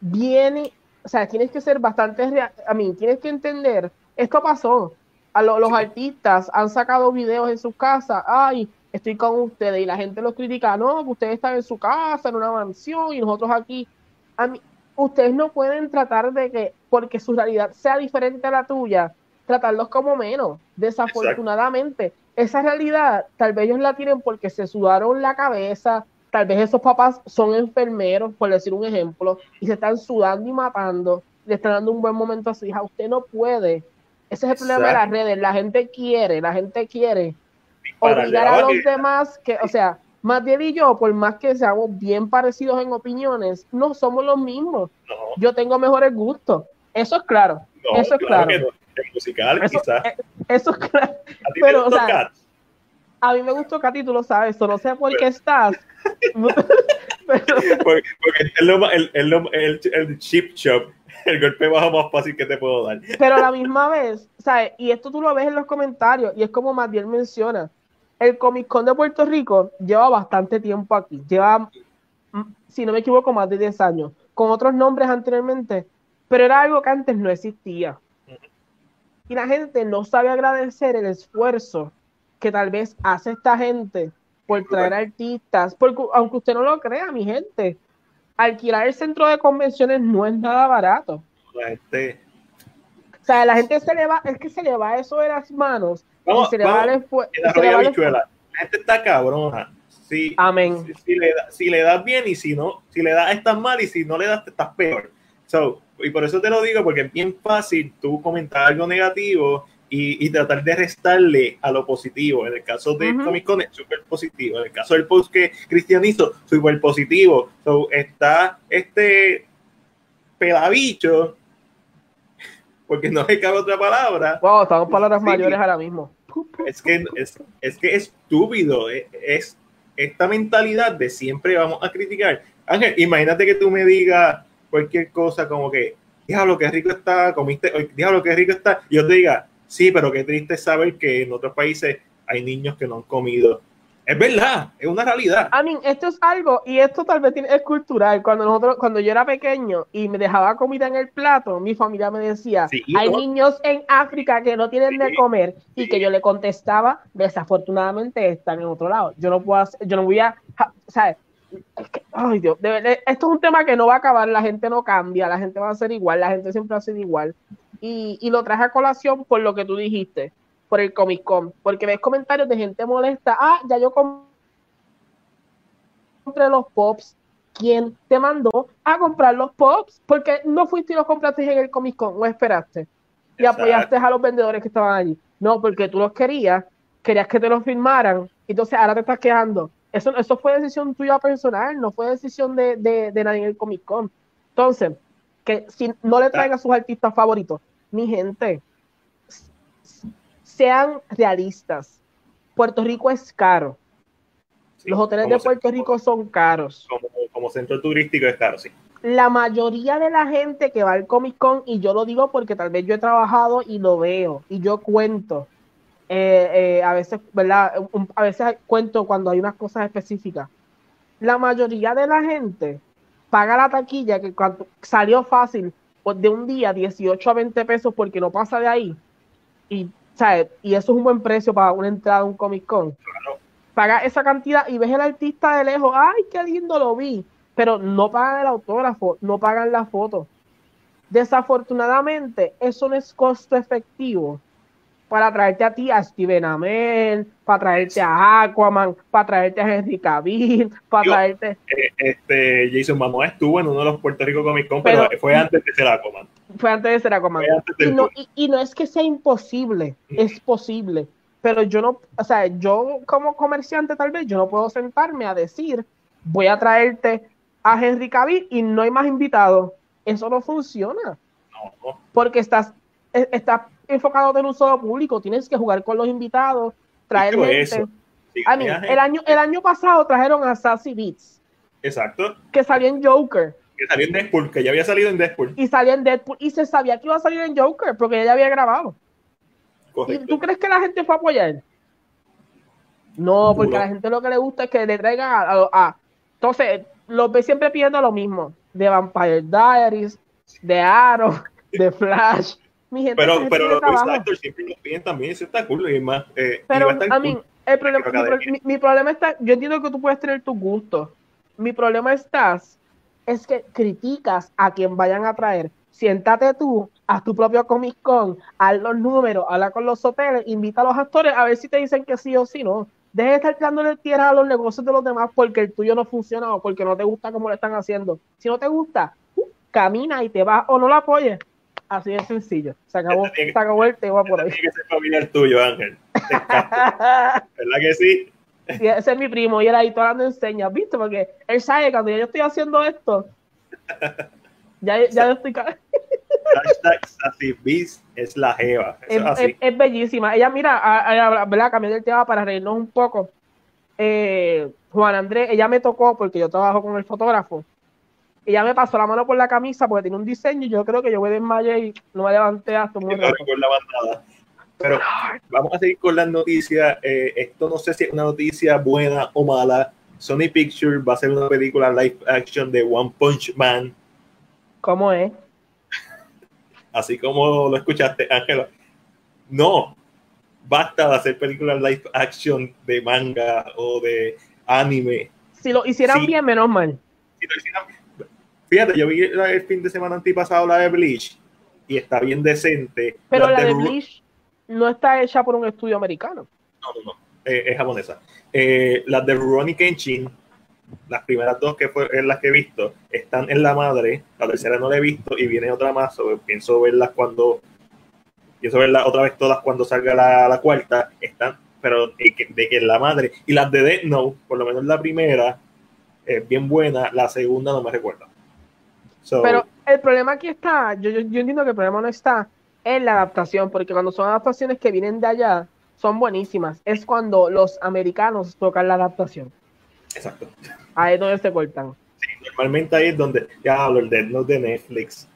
bien, o sea, tienes que ser bastante, a mí, tienes que entender, esto pasó, a lo, los artistas han sacado videos en sus casas, ay, estoy con ustedes, y la gente los critica, no, ustedes están en su casa, en una mansión, y nosotros aquí. A mí, ustedes no pueden tratar de que, porque su realidad sea diferente a la tuya, tratarlos como menos. Desafortunadamente, Exacto. esa realidad tal vez ellos la tienen porque se sudaron la cabeza, tal vez esos papás son enfermeros, por decir un ejemplo, y se están sudando y matando, le están dando un buen momento a su hija. Usted no puede ese es el problema de las redes. La gente quiere, la gente quiere obligar a los demás que, o sea, Matiel y yo, por más que seamos bien parecidos en opiniones, no somos los mismos. No. Yo tengo mejores gustos. Eso es claro. No, eso es claro. claro. No. El musical, eso, quizás. Eh, eso es claro. ¿A ti Pero, te o sea, Kat? a mí me gustó Katy, tú lo sabes. Eso no sé por qué estás. Pero, porque, porque el, el, el, el chip shop el golpe bajo más fácil que te puedo dar. Pero a la misma vez, ¿sabes? Y esto tú lo ves en los comentarios, y es como Matiel menciona, el Comic Con de Puerto Rico lleva bastante tiempo aquí, lleva, si no me equivoco, más de 10 años, con otros nombres anteriormente, pero era algo que antes no existía. Y la gente no sabe agradecer el esfuerzo que tal vez hace esta gente por traer artistas, porque aunque usted no lo crea, mi gente, alquilar el centro de convenciones no es nada barato. La gente... O sea, la gente se le va, es que se le va eso de las manos. Vamos, y se le vamos, va el esfuerzo. La, la gente está cabrona. Si, Amén. Si, si, le da, si le das bien y si no, si le das estás mal y si no le das estás peor. So, y por eso te lo digo, porque es bien fácil tú comentar algo negativo y, y, tratar de restarle a lo positivo. En el caso de uh -huh. Comic Con es súper positivo. En el caso del post que Cristian hizo, súper positivo. So, está este pelabicho, porque no le cabe otra palabra. Wow, estamos palabras sí. mayores ahora mismo. Es que es, es que es estúpido. Es, es esta mentalidad de siempre vamos a criticar. Ángel, imagínate que tú me digas cualquier cosa como que, diablo, qué rico está, comiste, diablo, qué rico está. Y yo te diga, Sí, pero qué triste saber que en otros países hay niños que no han comido. Es verdad, es una realidad. I mean, esto es algo, y esto tal vez es cultural. Cuando nosotros, cuando yo era pequeño y me dejaba comida en el plato, mi familia me decía, sí, hay no. niños en África que no tienen sí, de comer, y que yo le contestaba, desafortunadamente están en otro lado. Yo no puedo, hacer, yo no voy a, ¿sabes? Es que, ay Dios, de verdad, esto es un tema que no va a acabar, la gente no cambia, la gente va a ser igual, la gente siempre va a ser igual. Y, y, lo traje a colación por lo que tú dijiste, por el Comic Con, porque ves comentarios de gente molesta, ah, ya yo compré los pops, quién te mandó a comprar los pops, porque no fuiste y los compraste en el Comic Con, o esperaste y apoyaste a los vendedores que estaban allí. No, porque tú los querías, querías que te los firmaran, entonces ahora te estás quejando. Eso, eso fue decisión tuya personal, no fue decisión de, de, nadie en el Comic Con. Entonces, que si no le traigan a sus artistas favoritos, mi gente, sean realistas. Puerto Rico es caro. Los hoteles de Puerto Rico son caros. Como, como, centro turístico es caro, sí. La mayoría de la gente que va al Comic Con, y yo lo digo porque tal vez yo he trabajado y lo veo, y yo cuento, eh, eh, a veces, ¿verdad? a veces cuento cuando hay unas cosas específicas. La mayoría de la gente paga la taquilla que cuando salió fácil pues, de un día 18 a 20 pesos porque no pasa de ahí. Y, y eso es un buen precio para una entrada a un Comic Con. Paga esa cantidad y ves el artista de lejos, ay, qué lindo lo vi, pero no pagan el autógrafo, no pagan la foto. Desafortunadamente, eso no es costo efectivo para traerte a ti a Steven Amell, para traerte a Aquaman, para traerte a Henry Cavill, para traerte... Eh, este, Jason Momoa estuvo en uno de los Puerto Rico Comic Con, pero, fue antes de ser Aquaman. Fue antes de ser Aquaman. Y no, y, no, es que sea imposible, es posible. Pero yo no, o sea, yo como comerciante tal vez, yo no puedo sentarme a decir, voy a traerte a Henry Cavill y no hay más invitados. Eso no funciona. No. Porque estás, e, estás enfocado en un solo público, tienes que jugar con los invitados, traer gente. el, año, el año pasado trajeron a Sassy Beats. Exacto. Que salió en Joker. Que salió en Deadpool, que ya había salido en Deadpool. Y salió en Deadpool. Y se sabía que iba a salir en Joker, porque ella había grabado. ¿Y tú crees que la gente fue a apoyar? No, porque a la gente lo que le gusta es que le traigan a, a, entonces, los ve siempre pidiendo lo mismo. De Vampire Diaries, de Arrow, de Flash, pero, pero los voice actors siempre nos piden también, eso está cool. Y más, eh, pero, a mí, el problema, mi, problema está, yo entiendo que tú puedes tener tus gustos. Mi problema estás, es que criticas a quien vayan a traer. Siéntate tú, haz tu propio Comic Con, haz los números, habla con los hoteles, invita a los actores a ver si te dicen que sí o sí no. Deje de estar tirándole tierra a los negocios de los demás porque el tuyo no funciona o porque no te gusta como lo están haciendo. Si no te gusta, uh, camina y te vas o no lo apoyes. Así de sencillo. Se acabó, se acabó el tema por ahí. Tiene que ser familiar tuyo, Ángel. ¿Verdad que sí? sí? Ese es mi primo y él ahí todo enseñas, ¿viste? Porque él sabe cuando yo estoy haciendo esto, ya, ya yo estoy. Hashtag es la jeva. Es, es, bellísima. Ella, mira, ¿verdad? Cambiando el tema para reírnos un poco. Eh, Juan Andrés, ella me tocó porque yo trabajo con el fotógrafo ella me pasó la mano por la camisa porque tiene un diseño y yo creo que yo voy desmayar y no me levanté hasta muy no Pero vamos a seguir con las noticias. Eh, esto no sé si es una noticia buena o mala. Sony Pictures va a hacer una película live action de One Punch Man. ¿Cómo es? Así como lo escuchaste, Ángela. No, basta de hacer películas live action de manga o de anime. Si lo hicieran bien, menos mal. Si lo hicieran bien Fíjate, yo vi el fin de semana antipasado la de Bleach y está bien decente. Pero la, de, Bleach no está hecha por un estudio americano. No, no, no. Eh, es japonesa. Eh, las de Rurouni Kenshin, las primeras dos que fue las que he visto, están en la madre. La tercera no la he visto y viene otra más. pienso verlas cuando. Pienso verlas otra vez todas cuando salga la, cuarta. Están, pero de que, de que en la madre. Y las de Death Note, por lo menos la primera, es bien buena. La segunda no me recuerdo. Pero el problema aquí está, yo, yo, entiendo que el problema no está en la adaptación, porque cuando son adaptaciones que vienen de allá, son buenísimas. Es cuando los americanos tocan la adaptación. Exacto. Ahí es donde se cortan. Sí, normalmente ahí es donde ya hablo el de, no de Netflix.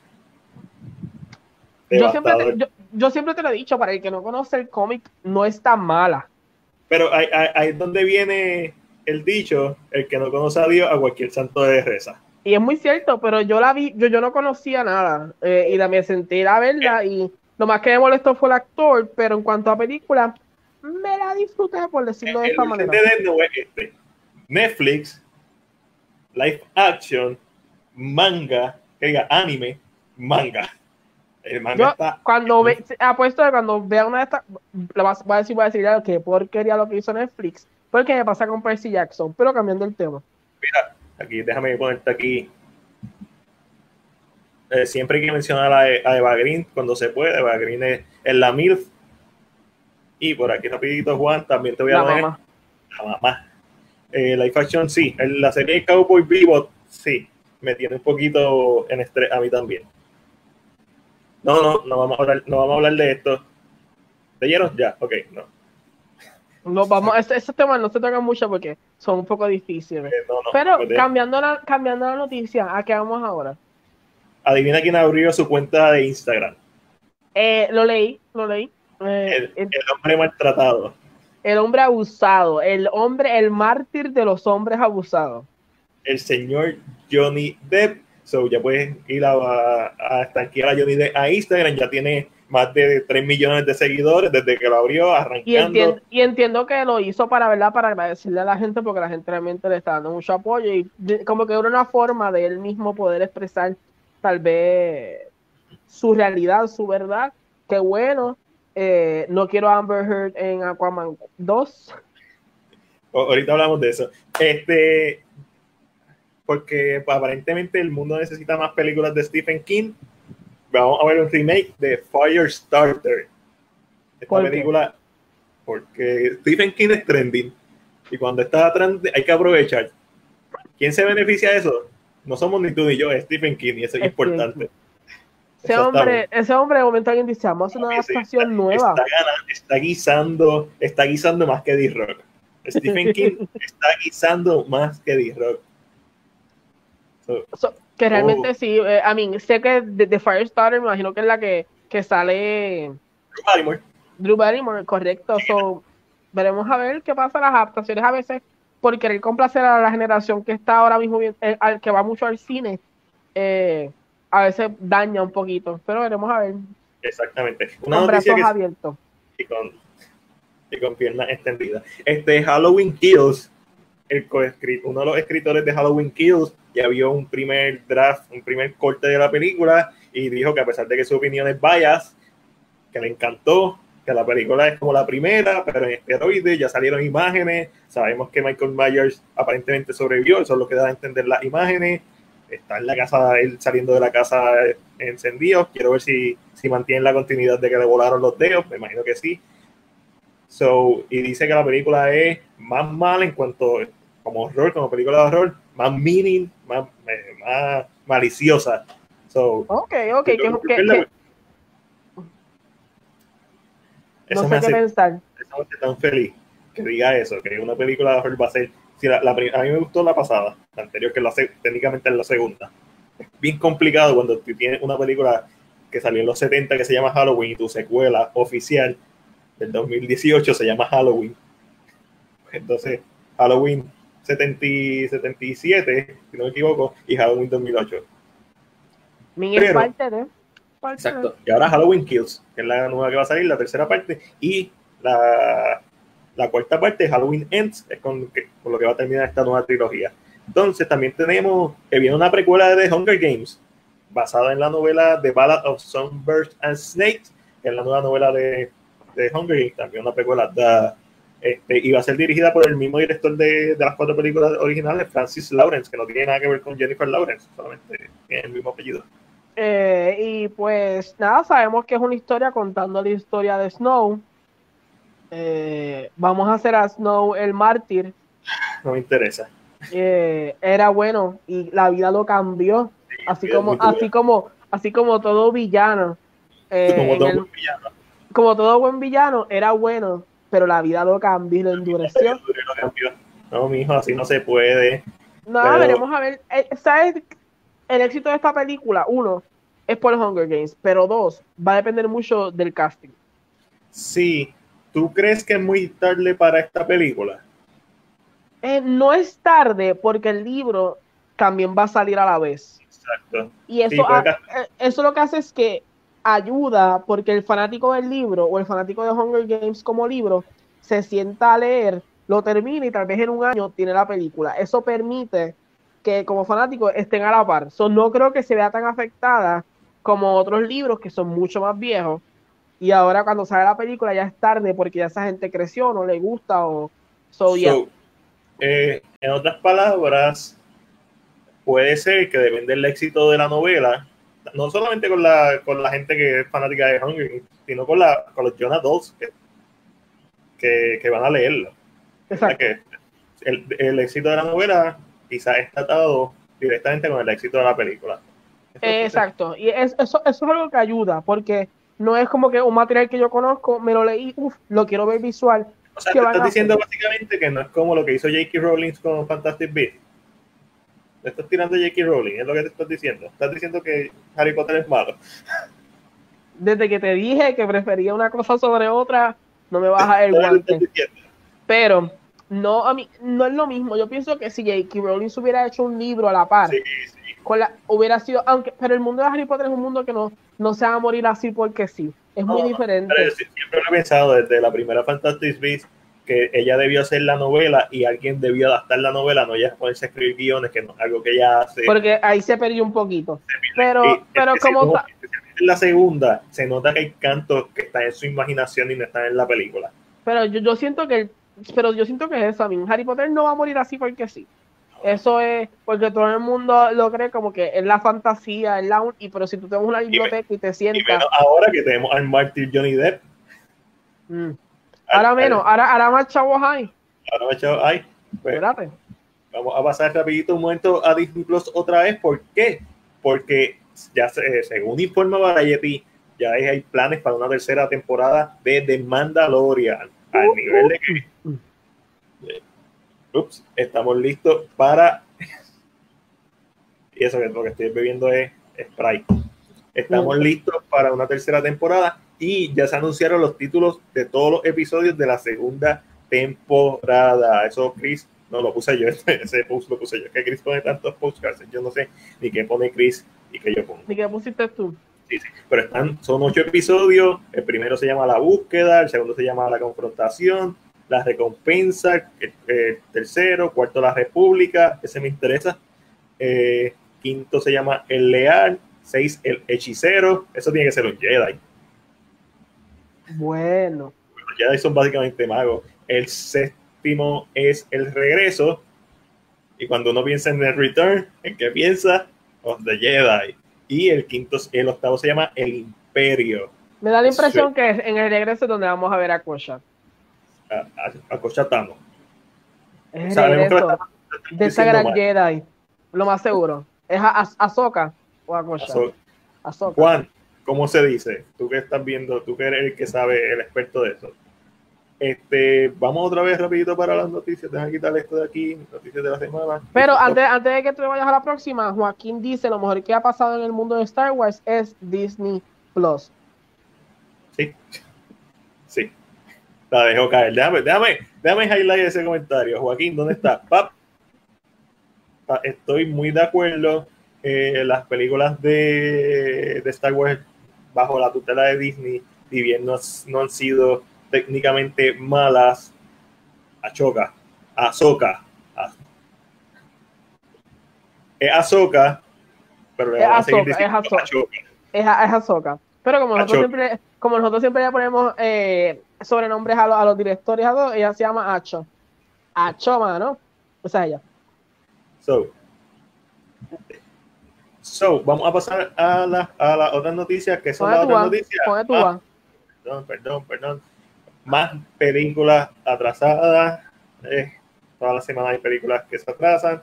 Yo siempre, te, yo, siempre, te, lo he dicho, para el que no conoce el cómic, no es tan mala. Pero ahí, ahí, es donde viene el dicho, el que no conoce a Dios, a cualquier santo de reza. Y es muy cierto, pero yo la vi, yo, yo no conocía nada. Eh, y la me senté a verla y lo más que me molestó fue el actor, pero en cuanto a película, me la disfruté, por decirlo de esta manera. Este. Netflix, live action, manga, que diga anime, manga. El manga está. Cuando ve, apuesto que cuando vea una de estas, voy a decir, voy a decir que porquería lo que hizo Netflix, porque me pasa con Percy Jackson, pero cambiando el tema. Mira, aquí déjame ponerte aquí. Eh, siempre hay que mencionar a, a, Eva Green cuando se puede. Eva Green es, la MILF. Y por aquí rapidito, Juan, también te voy a la Mamá. La mamá. Eh, Life Action, sí. En la serie Cowboy Vivo, sí. Me tiene un poquito en estrés a mí también. No, no, no vamos a hablar, no vamos a hablar de esto. ¿Te oyeron? Ya, ok, no. No, vamos, estos temas no se tocan mucho porque son un poco difíciles. Eh, Pero pues cambiando la, cambiando la noticia, ¿a qué vamos ahora? Adivina quién abrió su cuenta de Instagram. Eh, lo leí, lo leí. Eh, el, hombre maltratado. El hombre abusado, el hombre, el mártir de los hombres abusados. El señor Johnny Depp. So, ya puedes ir a, a, a a Johnny Depp a Instagram, ya tiene más de 3 millones de seguidores desde que lo abrió, arrancando. Y entiendo, que lo hizo para, ¿verdad? para agradecerle a la gente porque la gente realmente le está dando mucho apoyo y como que era una forma de él mismo poder expresar tal vez su realidad, su verdad. Qué bueno. Eh, no quiero Amber Heard en Aquaman 2. ahorita hablamos de eso. Este, porque aparentemente el mundo necesita más películas de Stephen King vamos a ver un remake de Firestarter. Esta película, porque Stephen King es trending. Y cuando está trending, hay que aprovechar. ¿Quién se beneficia de eso? No somos ni tú ni yo, es Stephen King, y eso es, importante. Ese hombre, ese hombre de momento alguien dice, vamos a hacer una adaptación nueva. Está, guisando, está guisando más que D-Rock. Stephen King está guisando más que D-Rock. Que realmente oh. sí, eh, I mean, sé que de, de, Firestarter me imagino que es la que, que sale Drew Barrymore. Drew Barrymore, correcto. So, veremos a ver qué pasa las adaptaciones a veces por querer complacer a la generación que está ahora mismo bien, eh, al que va mucho al cine. Eh, a veces daña un poquito, pero veremos a ver. Exactamente. Una con brazos abiertos. Y con, y con piernas extendidas. Este Halloween Kills, el uno de los escritores de Halloween Kills, ya vio un primer draft, un primer corte de la película y dijo que a pesar de que su opinión es bias, que le encantó, que la película es como la primera, pero en esteroides, ya salieron imágenes, sabemos que Michael Myers aparentemente sobrevivió, eso es lo que da a entender las imágenes, está en la casa, él saliendo de la casa encendido, quiero ver si, si mantiene la continuidad de que le volaron los dedos, me imagino que sí. So, y dice que la película es más mala en cuanto como horror, como película de horror, más meaning, más, más maliciosa. So, ok, ok. Que, que, eso no sé me hace, qué pensar. Eso me hace tan feliz que diga eso, que una película de va a ser. Si la, a mí me gustó la pasada, la anterior, que la, técnicamente es la segunda. Es bien complicado cuando tú tienes una película que salió en los 70 que se llama Halloween y tu secuela oficial del 2018 se llama Halloween. Entonces, Halloween 70, 77, si no me equivoco, y Halloween 2008. Mi es parte de. exacto. Y ahora Halloween Kills, que es la nueva que va a salir, la tercera parte, y la, la cuarta parte, Halloween Ends, es con, con, lo que va a terminar esta nueva trilogía. Entonces, también tenemos que viene una precuela de The Hunger Games, basada en la novela The Ballad of Songbirds and Snakes, que es la nueva novela de, de Hunger Games, también una precuela de este, y va a ser dirigida por el mismo director de, de, las cuatro películas originales, Francis Lawrence, que no tiene nada que ver con Jennifer Lawrence, solamente tiene el mismo apellido. Eh, y pues nada, sabemos que es una historia contando la historia de Snow. Eh, vamos a hacer a Snow el mártir. No me interesa. Eh, era bueno y la vida lo cambió, así como, así como, así como todo villano. como todo buen villano. Como todo buen villano, era bueno pero la vida lo cambió y lo endureció. No, mi hijo, así no se puede. No, veremos a ver. Eh, ¿Sabes? El éxito de esta película, uno, es por Hunger Games, pero dos, va a depender mucho del casting. Sí. ¿Tú crees que es muy tarde para esta película? Eh, no es tarde porque el libro también va a salir a la vez. Exacto. Y eso, eh, eso lo que hace es que ayuda porque el fanático del libro o el fanático de Hunger Games como libro se sienta a leer, lo termina y tal vez en un año tiene la película. Eso permite que como fanático estén a la par. no creo que se vea tan afectada como otros libros que son mucho más viejos. Y ahora cuando sale la película ya es tarde porque ya esa gente creció, no le gusta o... So, eh, en otras palabras, puede ser que depende del éxito de la novela, no solamente con la, con la gente que es fanática de Games, sino con, la, con los Jonah Adults que, que, van a leerlo. Exacto. Que el, el, éxito de la novela quizás está atado directamente con el éxito de la película. Exacto, y eso, eso es algo que ayuda, porque no es como que un material que yo conozco, me lo leí, uff, lo quiero ver visual. O sea, te estás diciendo básicamente que no es como lo que hizo J.K. Rowling con Fantastic Beasts. Le estás tirando J.K. Rowling, es lo que te estás diciendo. Estás diciendo que Harry Potter es malo. Desde que te dije que prefería una cosa sobre otra, no me baja el guante. Pero no, a mí, no es lo mismo. Yo pienso que si J.K. Rowling hubiera hecho un libro a la par, con la, hubiera sido, aunque, pero el mundo de Harry Potter es un mundo que no, no se va a morir así porque sí. Es muy diferente. siempre lo he pensado desde la primera Fantastic Beasts que ella debió hacer la novela y alguien debió adaptar la novela, no ya ponerse a escribir guiones, que no algo que ella hace. Porque ahí se perdió un poquito. Pero, pero como... En la segunda, se nota que hay cantos que están en su imaginación y no están en la película. Pero yo, yo siento que pero yo siento que es eso, a mí. Harry Potter no va a morir así porque sí. Eso es porque todo el mundo lo cree como que es la fantasía, es la y pero si tú tienes una biblioteca y, te sientas. ahora que tenemos al mártir Johnny Depp. Mm. Ahora menos, ahora, ahora más chavos hay. Ahora más chavos hay. Pues, vamos a pasar rapidito un momento a Disney Plus otra vez. ¿Por qué? Porque ya según informa Variety, ya hay planes para una tercera temporada de The Mandalorian. Al uh, nivel de que uh, uh. Ups, estamos listos para. y eso que lo que estoy bebiendo es Sprite. Estamos listos para una tercera temporada y ya se anunciaron los títulos de todos los episodios de la segunda temporada. Eso, Chris, no lo puse yo, ese post lo puse yo. Que Chris pone tantos postcards, yo no sé ni qué pone Chris y qué yo pongo. ¿Ni qué pusiste tú? Sí, sí, pero están, son ocho episodios. El primero se llama La búsqueda, el segundo se llama La confrontación, La recompensa, el, tercero, cuarto La república, ese me interesa. Eh, quinto se llama El leal, seis El hechicero, eso tiene que ser un Jedi. Bueno. Los Jedi son básicamente magos. El séptimo es el regreso. Y cuando uno piensa en el return, ¿en qué piensa? Of the Jedi. Y el quinto, el octavo se llama el Imperio. Me da la impresión que en el regreso es donde vamos a ver a Kosha. A, a, a Tano. Es el regreso de esa gran Jedi. Lo más seguro. ¿Es a, Ahsoka o a Kosha? Juan, ¿cómo se dice? Tú que estás viendo, tú que eres el que sabe, el experto de eso. Este, vamos otra vez rapidito para las noticias. Deja quitar esto de aquí, noticias de la semana. Pero antes, antes de que tú vayas a la próxima, Joaquín dice lo mejor que ha pasado en el mundo de Star Wars es Disney Plus. Sí, sí. La dejo caer. Déjame, déjame, déjame highlight ese comentario. Joaquín, ¿dónde está? Pap. Estoy muy de acuerdo. Eh, las películas de, de Star Wars bajo la tutela de Disney, si bien no, han sido técnicamente malas, Achoka, Azoka, es Azoka, pero es Azoka, es Azoka. Es, Azoka. Pero como nosotros siempre, como nosotros siempre le ponemos eh, sobrenombres a, a, los directores, a ella se llama Acho. Acho, mano. O sea, ella. So, So, vamos a pasar a las a la otras noticias que son las otras noticias. Ah, perdón, perdón, perdón. Más películas atrasadas. Eh, toda la semana hay películas que se atrasan.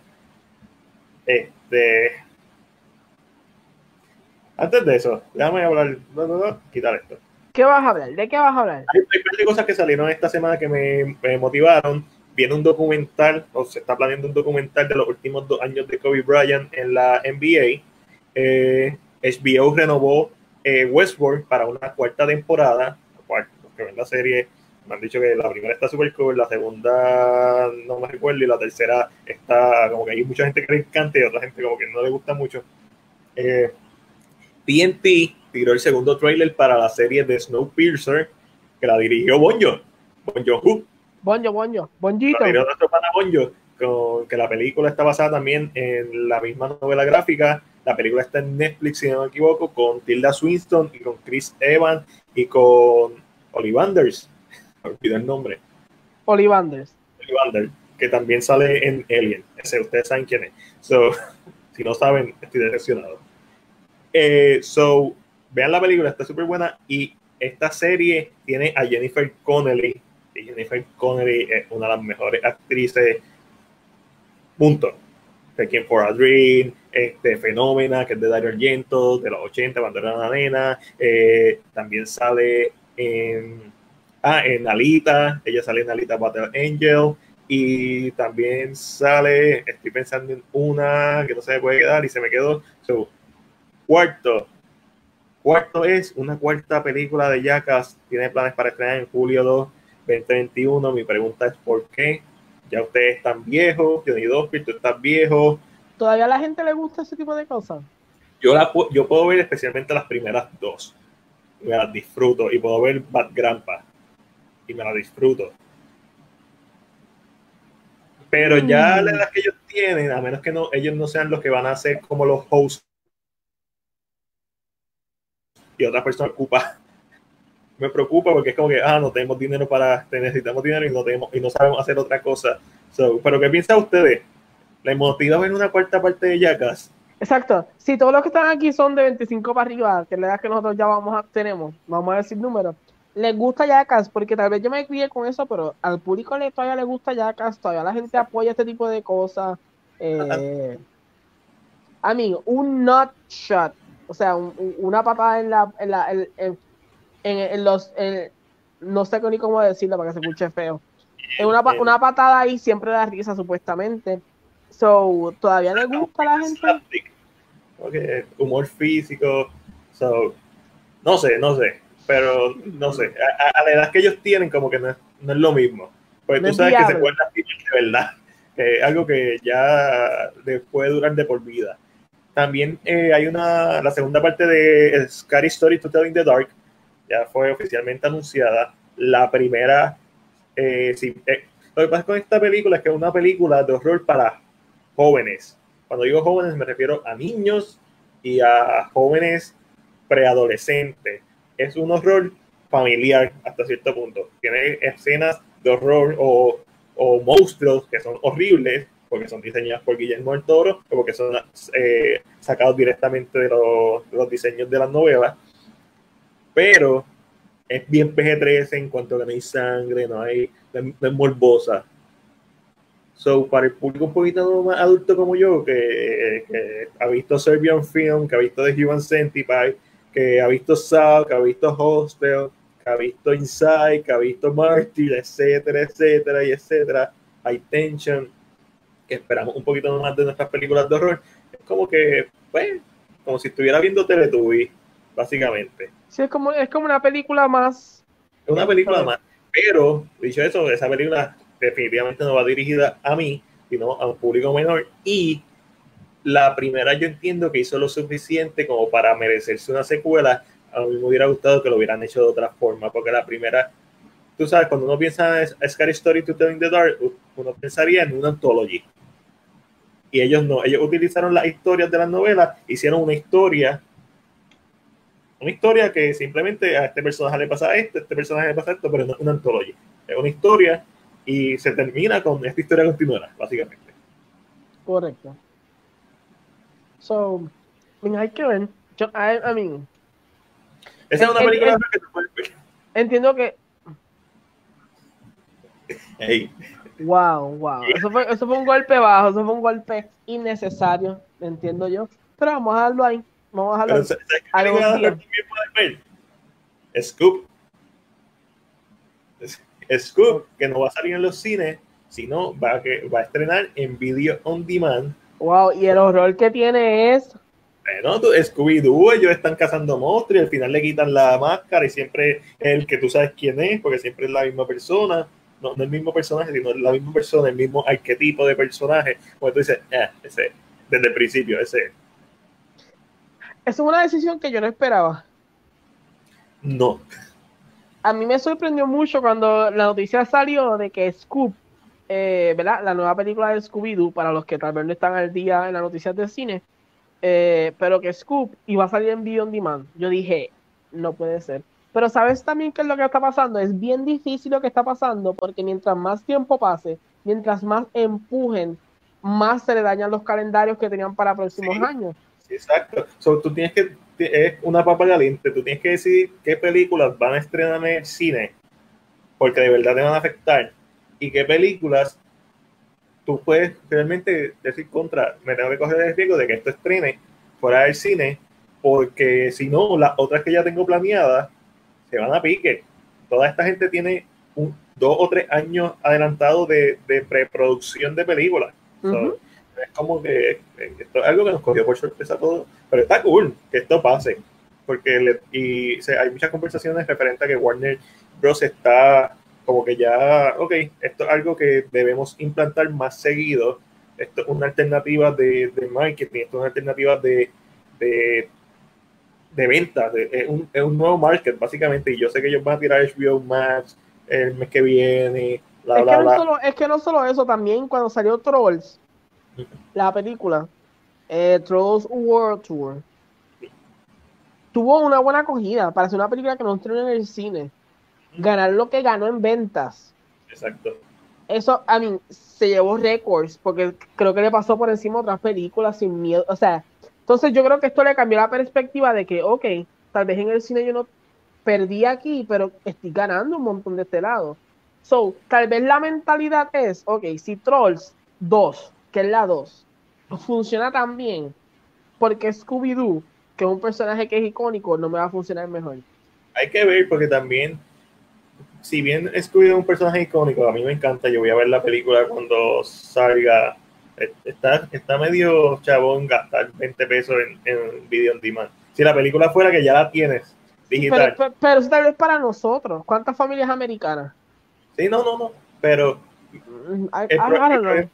Este. Antes de eso, déjame hablar. No, no, no, quitar esto. ¿Qué vas a hablar? ¿De qué vas a hablar? Hay, hay cosas que salieron esta semana que me, me motivaron viene un documental, o se está planeando un documental de los últimos dos años de Kobe Bryant en la NBA eh, HBO renovó eh, Westworld para una cuarta temporada, los que ven la serie me han dicho que la primera está super cool, la segunda no me recuerdo y la tercera está como que hay mucha gente que le encanta y otra gente como que no le gusta mucho. Eh, TNT tiró el segundo trailer para la serie de Snowpiercer que la dirigió Bonjo, Bonjo. Bonjo, Bonjo, Bonjito. Bonjo, con, que la película está basada también en la misma novela gráfica la película está en Netflix, si no me equivoco, con Tilda Swinton y con Chris Evans y con Ollivanders. Me olvidé el nombre. Ollivanders. Ollivanders, que también sale en Alien. Ese, ustedes saben quién es. So, Si no saben, estoy decepcionado. Eh, so, vean la película, está súper buena. Y esta serie tiene a Jennifer Connelly. Y Jennifer Connelly es una de las mejores actrices. Punto. Taking for a Dream, este, Fenómena, que es de Dario Argento, de los 80, cuando era una nena. Eh, también sale en, ah, en Alita, ella sale en Alita Battle Angel. Y también sale, estoy pensando en una que no se me puede quedar y se me quedó. So, cuarto, cuarto es una cuarta película de Jackass. Tiene planes para estrenar en julio 2, 2021. Mi pregunta es: ¿por qué? Ya ustedes están viejos, Johnny Dospir, tú estás viejo. ¿Todavía a la gente le gusta ese tipo de cosas? Yo, la, yo puedo ver especialmente las primeras dos. Me las disfruto. Y puedo ver Bad Grandpa. Y me las disfruto. Pero ya la edad que ellos tienen, a menos que no, ellos no sean los que van a ser como los hosts y otra persona ocupa, me preocupa porque es como que, ah, no tenemos dinero para, necesitamos dinero y no, tenemos, y no sabemos hacer otra cosa. pero ¿qué piensan ustedes? ¿Les motiva ver una cuarta parte de Jackass? Exacto. Si todos los que están aquí son de 25 para arriba, que es la edad que nosotros ya vamos a, tenemos, vamos a decir números, les gusta Jackass, porque tal vez yo me crié con eso, pero al público le, todavía le gusta Jackass, todavía la gente apoya este tipo de cosas. Eh, amigo, un nut shot, o sea, una patada en la, en, la, en, en, los, no sé ni cómo decirlo para que se escuche feo. En una, una patada ahí siempre da risa, supuestamente. So, todavía le gusta a la gente. Okay. Humor físico. So, no sé, no sé pero no sé, a, la edad que ellos tienen como que no es, no es lo mismo. Pues tú sabes que se pueden de verdad, que algo que ya puede durar de por vida. También eh, hay una, la segunda parte de Scary Story to Tell in the Dark, ya fue oficialmente anunciada. La primera, eh, sí, eh, lo que pasa con esta película es que es una película de horror para jóvenes. Cuando digo jóvenes me refiero a niños y a jóvenes preadolescentes es un horror familiar hasta cierto punto. Tiene escenas de horror o, o monstruos que son horribles porque son diseñados por Guillermo del Toro o porque son eh, sacados directamente de los, los, diseños de las novelas. Pero es bien PG-13 en cuanto a que no hay sangre, no hay, no es morbosa. So, para el público un poquito más adulto como yo, que, que ha visto Serbian Film, que ha visto The Human Centipede, que ha visto Saw, que ha visto Hostel, que ha visto Inside, que ha visto Martyr, etcétera, etcétera, y etcétera. Hay Tension, que esperamos un poquito más de nuestras películas de horror. Es como que, pues, como si estuviera viendo Teletubbies, básicamente. Sí, es como, es como una película más. Es una película más. Pero, dicho eso, esa película definitivamente no va dirigida a mí, sino a un público menor. Y la primera yo entiendo que hizo lo suficiente como para merecerse una secuela. A mí me hubiera gustado que lo hubieran hecho de otra forma, porque la primera, tú sabes, cuando uno piensa en Scary Story to Tell in the Dark, uno pensaría en una antología. Y ellos no, ellos utilizaron las historias de las novelas, hicieron una historia, una historia que simplemente a este personaje le pasa esto, a este personaje le pasa esto, pero no es una antología. Es una historia y se termina con esta historia continuará, básicamente. Correcto. So, hay que ver. Yo, I, mean, esa es una película que tú puedes ver. Entiendo que. Hey. Wow, wow. Eso fue, eso fue un golpe bajo, eso fue un golpe innecesario, entiendo yo. Pero vamos a dejarlo ahí. Vamos a dejarlo ahí. ver? Scoop. Scoop, que no va a salir en los cines, sino va a, que, va a estrenar en Video On Demand Wow, y el horror que tiene es. Bueno, Scooby-Doo, ellos están cazando monstruos y al final le quitan la máscara y siempre es el que tú sabes quién es, porque siempre es la misma persona. No, no el mismo personaje, sino la misma persona, el mismo arquetipo de personaje. Como tú dices, eh, ese, desde el principio, ese. Es una decisión que yo no esperaba. No. A mí me sorprendió mucho cuando la noticia salió de que Scoop eh, ¿verdad? La nueva película de Scooby-Doo, para los que tal vez no están al día en las noticias de cine, eh, pero que Scoop iba a salir en Video On Demand. Yo dije, no puede ser. Pero ¿sabes también qué es lo que está pasando? Es bien difícil lo que está pasando porque mientras más tiempo pase, mientras más empujen más se le dañan los calendarios que tenían para próximos años. Exacto. So, tú tienes que, es una papa caliente, tú tienes que decidir qué películas van a estrenar en el cine, porque de verdad te van a afectar, y qué películas tú puedes realmente decir contra, me tengo que coger el riesgo de que esto estrene fuera del cine, porque si no, las otras que ya tengo planeadas se van a pique. Toda esta gente tiene un, dos o tres años adelantado de, de preproducción de películas. Es como que esto es algo que nos cogió por sorpresa todo, pero está cool que esto pase, porque y hay muchas conversaciones referentes a que Warner Bros. está como que ya, ok, esto es algo que debemos implantar más seguido, esto es una alternativa de, de marketing, esto es una alternativa de, de, de ventas, es, un, es, un, nuevo market básicamente, y yo sé que ellos van a tirar HBO Max el mes que viene, bla, es, bla, que no Solo, es que no solo eso, también cuando salió Trolls, la película, eh, Trolls World Tour, tuvo una buena acogida para ser una película que no estrenó en el cine ganar lo que ganó en ventas. Exacto. Eso, a mí, se llevó récords, porque creo que le pasó por encima otras películas sin miedo. O sea, entonces yo creo que esto le cambió la perspectiva de que, ok, tal vez en el cine yo no perdí aquí, pero estoy ganando un montón de este lado. So, tal vez la mentalidad es, ok, si Trolls 2, que es la 2, funciona tan bien, porque Scooby-Doo, que es un personaje que es icónico, no me va a funcionar mejor. Hay que ver, porque también si bien Scooby es un personaje icónico, a mí me encanta, yo voy a ver la película cuando salga. Está, está medio chabón gastar 20 pesos en, en video on demand. Si la película fuera que ya la tienes digital. Pero, pero, eso tal vez para nosotros. ¿Cuántas familias americanas? Sí, no, no, no. Pero I, I,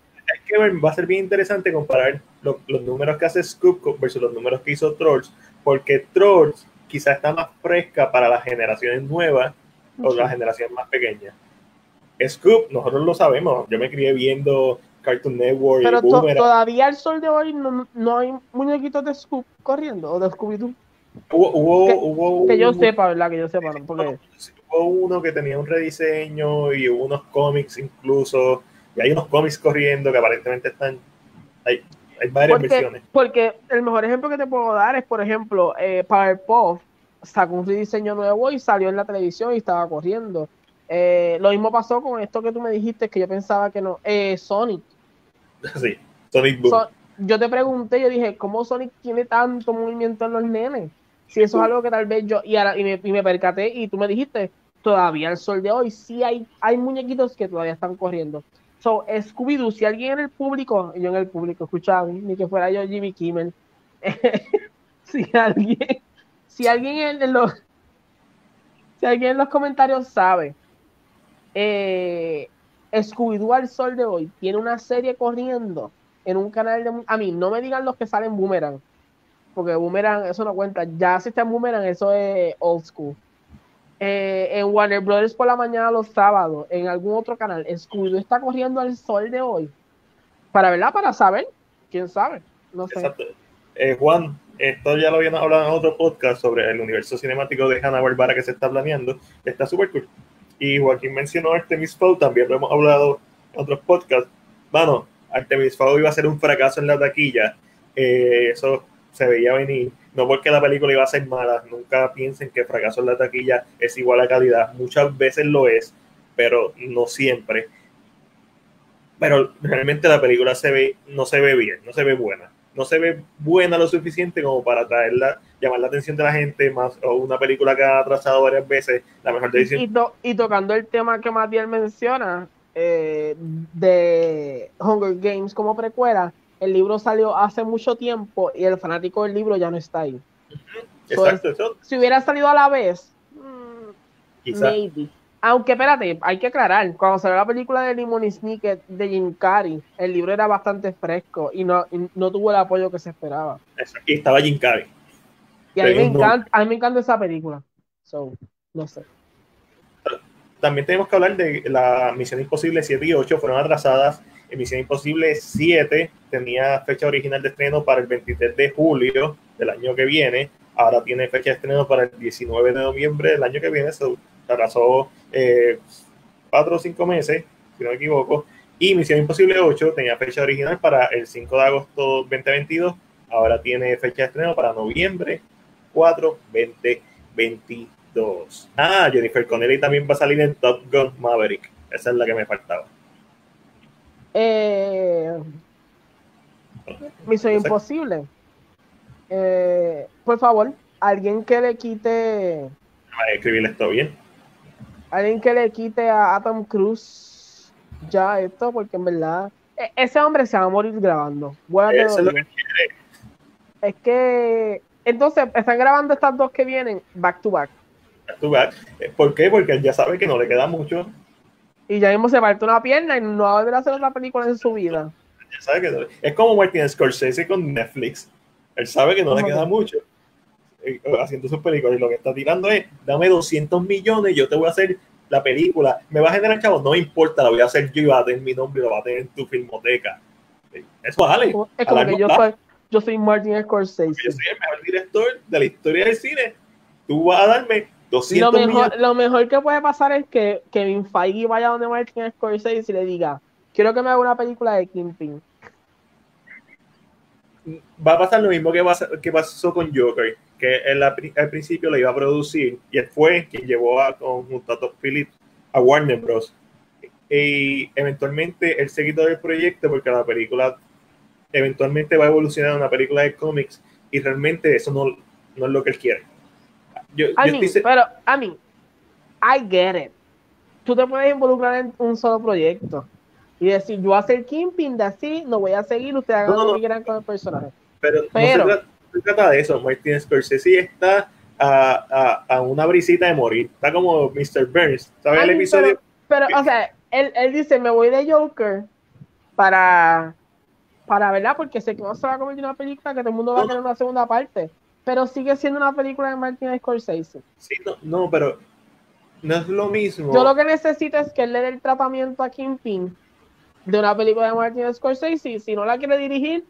que ver, va a ser bien interesante comparar los números que hace Scoop versus los números que hizo Trolls, porque Trolls quizás está más fresca para las generaciones nuevas o la generación más pequeña. Scoop, nosotros lo sabemos. Yo me crié viendo Cartoon Network. Pero todavía al sol de hoy no, no, hay muñequitos de Scoop corriendo o de Scooby-Doo. Hubo, hubo, que, hubo que yo sepa, ¿verdad? Que yo sepa. Porque... Hubo uno que tenía un rediseño y hubo unos cómics incluso. Y hay unos cómics corriendo que aparentemente están. Hay, hay varias versiones. Porque el mejor ejemplo que te puedo dar es, por ejemplo, eh, Powerpuff sacó un rediseño nuevo y salió en la televisión y estaba corriendo. Eh, lo mismo pasó con esto que tú me dijiste, que yo pensaba que no. Eh, Sonic. Sí, Sonic Boom. yo te pregunté, yo dije, ¿cómo Sonic tiene tanto movimiento en los nenes? Si eso es algo que tal vez yo. Y, ahora, y, me, y me percaté, y tú me dijiste, todavía el sol de hoy, sí hay, hay muñequitos que todavía están corriendo. So, Scooby-Doo, si alguien en el público, yo en el público, escuchaba, ni que fuera yo Jimmy Kimmel, si alguien si alguien en los si alguien en los comentarios sabe eh, Scooby-Doo al sol de hoy tiene una serie corriendo en un canal de a mí no me digan los que salen Boomerang porque Boomerang eso no cuenta ya si está en Boomerang eso es old school eh, en Warner Brothers por la mañana los sábados en algún otro canal Scooby-Doo está corriendo al sol de hoy para verla para saber quién sabe no sé eh, Juan esto ya lo habíamos hablado en otro podcast sobre el universo cinemático de Hanna Barbera que se está planeando. Está súper cool. Y Joaquín mencionó Artemis Fowl, también lo hemos hablado en otros podcasts. Bueno, Artemis Fowl iba a ser un fracaso en la taquilla. Eh, eso se veía venir. No porque la película iba a ser mala. Nunca piensen que fracaso en la taquilla es igual a calidad. Muchas veces lo es, pero no siempre. Pero realmente la película se ve, no se ve bien, no se ve buena no se ve buena lo suficiente como para traerla, llamar la atención de la gente, más o una película que ha atrasado varias veces, la mejor decisión. Y, tocando el tema que Matiel menciona, eh, de Hunger Games como precuela, el libro salió hace mucho tiempo y el fanático del libro ya no está ahí. Exacto, Si hubiera salido a la vez, mm, maybe. Aunque espérate, hay que aclarar, cuando salió la película de Limon y Sneaker de Jim Carrey, el libro era bastante fresco y no, no tuvo el apoyo que se esperaba. y estaba Jim Carrey. Y a mí, me encanta, a mí me encanta esa película. So, no sé. También tenemos que hablar de la Misión Imposible 7 y 8, fueron atrasadas. Misión Imposible 7 tenía fecha original de estreno para el 23 de julio del año que viene. Ahora tiene fecha de estreno para el 19 de noviembre del año que viene. So, atrasó eh, cuatro o cinco meses, si no me equivoco. Y Misión Imposible 8 tenía fecha original para el 5 de agosto 2022. Ahora tiene fecha de estreno para noviembre 4, 2022. Ah, Jennifer Connelly también va a salir en Top Gun Maverick. Esa es la que me faltaba. Eh, Misión Imposible. Eh, por favor, alguien que le quite. Voy a escribir esto bien. Alguien que le quite a Adam Cruz ya esto, porque en verdad. e- Ese hombre se va a morir grabando. Eso es lo que quiere. es que. Entonces, están grabando estas dos que vienen back to back. Tú vas. ¿Por qué? Porque él ya sabe que no le queda mucho. Y ya mismo se parte una pierna y no va a volver a hacer otra película en su vida. Ya sabe que no Es como Martin Scorsese con Netflix. Él sabe que no le ¿Cómo queda que? mucho eh, haciendo sus películas. Y lo que está tirando es: dame 200 millones, yo te voy a hacer la película. ¿Me va a generar chavo? No importa, la voy a hacer yo y va a tener mi nombre lo va a tener en tu filmoteca. Eh, Eso vale. Como- Es como que yo soy, yo soy Martin Scorsese. Yo soy el mejor director de la historia del cine. Tú vas a darme 200 Lo mejor, millones. lo mejor que puede pasar es que Kevin Feige vaya donde Martin Scorsese y le diga, quiero que me haga una película de Kingpin. va a pasar lo mismo que, pasa- que pasó con Joker, que él al pri- al principio lo iba a producir y él fue quien llevó a, junto a Phillips a Warner Bros. Y eventualmente él se quitó del proyecto porque la película eventualmente va a evolucionar a una película de cómics y realmente eso no, no es lo que él quiere. Yo, I yo mean, estoy se- pero, I mean, I get it. Tú te puedes involucrar en un solo proyecto y decir, yo voy a hacer Kingpin de así, no voy a seguir, ustedes hagan No, no, lo que quieran con el personaje. pero, pero- no se trata, se trata de eso. Martin Scorsese está a, a, a una brisita de morir. Está como Mr. Burns. ¿Sabes el episodio? Pero, pero, o sea, él, él dice, me voy de Joker para, para, ¿verdad? Porque sé que no se va a convertir en una película que todo el mundo va a tener una segunda parte. Pero sigue siendo una película de Martin Scorsese. Sí, no, no, pero no es lo mismo. Yo lo que necesito es que él le dé el tratamiento a Kingpin de una película de Martin Scorsese. Y si no la quiere dirigir,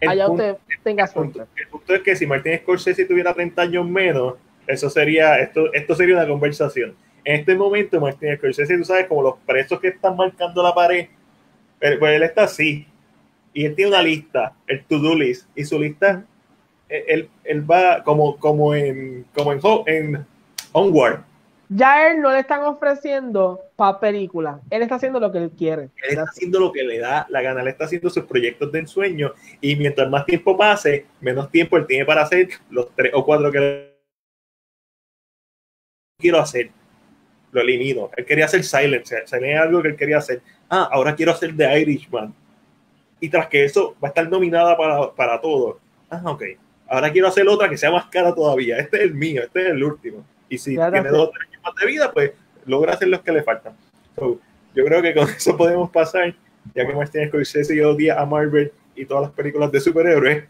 el, allá punto, usted tenga el suerte. el punto es que si Martin Scorsese tuviera 30 años menos, eso sería, esto, esto sería una conversación. En este momento, Martin Scorsese, tú sabes, como los presos que están marcando la pared, pues él está así. Y él tiene una lista, el to-do list, y su lista, él, él- va como, como en, como en, en Onward. Ya a él no le están ofreciendo para película. Él está haciendo lo que él quiere. Él está haciendo lo que le da la gana, él está haciendo sus proyectos de ensueño y mientras más tiempo pase, menos tiempo él tiene para hacer los tres o cuatro que quiero hacer. Lo elimino. Él quería hacer Silence, Silence es algo que él quería hacer. Ah, ahora quiero hacer The Irishman. Y tras que eso va a estar nominada para, para todo. Ah, ok. Ahora quiero hacer otra que sea más cara todavía. Este es el mío, este es el último. Y si Claro, tiene sí. dos o tres años más de vida, pues logra hacer los que le faltan. So, yo creo que con eso podemos pasar, ya que Martin Scorsese odia a Marvel y todas las películas de superhéroes,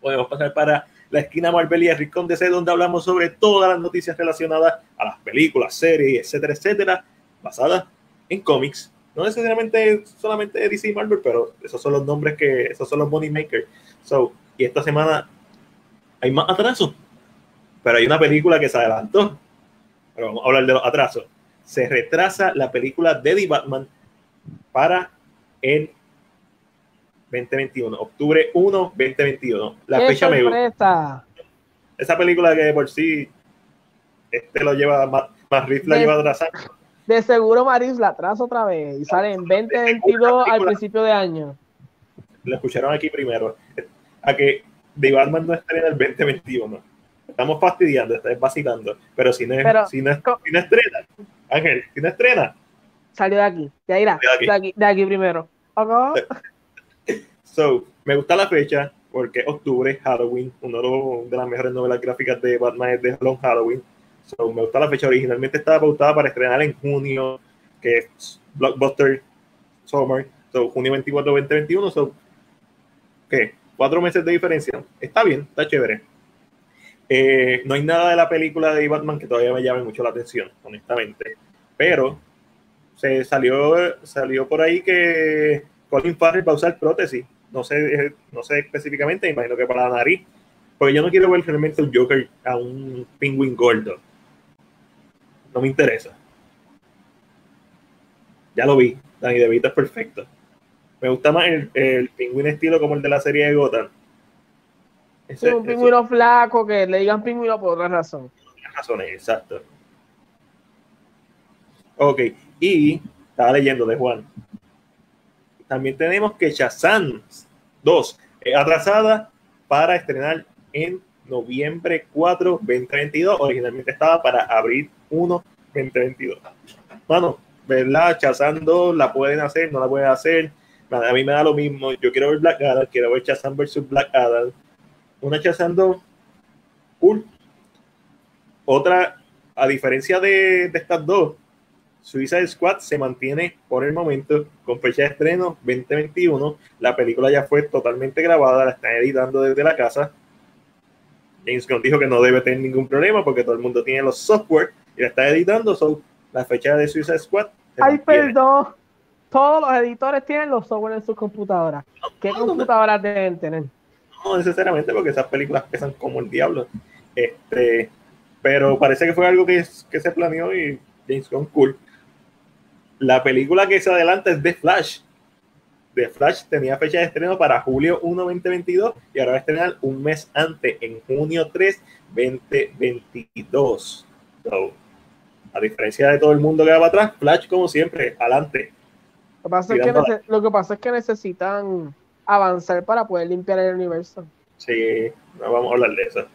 podemos pasar para la esquina Marvel y el Rincón DC, donde hablamos sobre todas las noticias relacionadas a las películas, series, etcétera, etcétera, basadas en cómics. No necesariamente solamente DC y Marvel, pero esos son los nombres que, esos son los money makers. So, y esta semana hay más atrasos, pero hay una película que se adelantó. Pero vamos a hablar de los atrasos. Se retrasa la película de The Batman para el 2021, octubre 1, 2021. La ¡Qué fecha me gusta. Esa película que por sí este lo lleva Reeves la De- lleva atrasando. De seguro Maris la traza otra vez y sale en 2022 al principio de año. Lo escucharon aquí primero. A que The Batman no estrena el 2021. Estamos fastidiando, estás vacilando. Pero si no, Pero- si no, si no estrena, Ángel, si no estrena, Salió de aquí. De ahí, De aquí. de aquí, de aquí primero. So, me gusta la fecha porque es octubre, Halloween, uno de, los- de las mejores novelas gráficas de Batman es de Long Halloween. So, me gusta la fecha. Originalmente estaba pautada para estrenar en junio, que es Blockbuster Summer. So, junio 24, 2021. So, ¿qué? Cuatro meses de diferencia. Está bien, está chévere. Eh, no hay nada de la película de Batman que todavía me llame mucho la atención, honestamente. Pero se salió, salió por ahí que Colin Farrell va a usar prótesis. No sé, eh, no sé específicamente, imagino que para la nariz. Porque yo no quiero ver realmente un Joker a un pingüín gordo. No me interesa. Ya lo vi. Danny DeVito es perfecto. Me gusta más el, el pingüino estilo como el de la serie de Gotham. Ese, un pingüino flaco que le digan pingüino por otra razón. razones, exacto. Ok, y estaba leyendo de Juan. También tenemos que Shazam 2, atrasada para estrenar en noviembre 4, 2022. Originalmente estaba para abril 1, 2022. Bueno, ¿verdad? Shazam 2 la pueden hacer, no la pueden hacer. A mí me da lo mismo. Yo quiero ver Black Adam, quiero ver Shazam versus Black Adam. Una Shazam 2, cool. Otra, a diferencia de, de estas dos, Suicide Squad se mantiene por el momento con fecha de estreno 2021. La película ya fue totalmente grabada, la están editando desde la casa. James Gunn dijo que no debe tener ningún problema porque todo el mundo tiene los software y la está editando. So, la fecha de Suicide Squad. Ay, perdón. Todos los editores tienen los software en sus computadoras. ¿Qué computadoras deben tener? No necesariamente porque esas películas pesan como el diablo. Este, pero parece que fue algo que, que se planeó y James Gunn cool. La película que se adelanta es The Flash. The Flash tenía fecha de estreno para julio 1, 2022 y ahora va a estrenar un mes antes, en junio 3, 2022. a diferencia de todo el mundo que va para atrás, Flash, como siempre, adelante. Lo que, pasa es que lo que pasa es que necesitan avanzar para poder limpiar el universo. Sí, vamos a hablar de eso.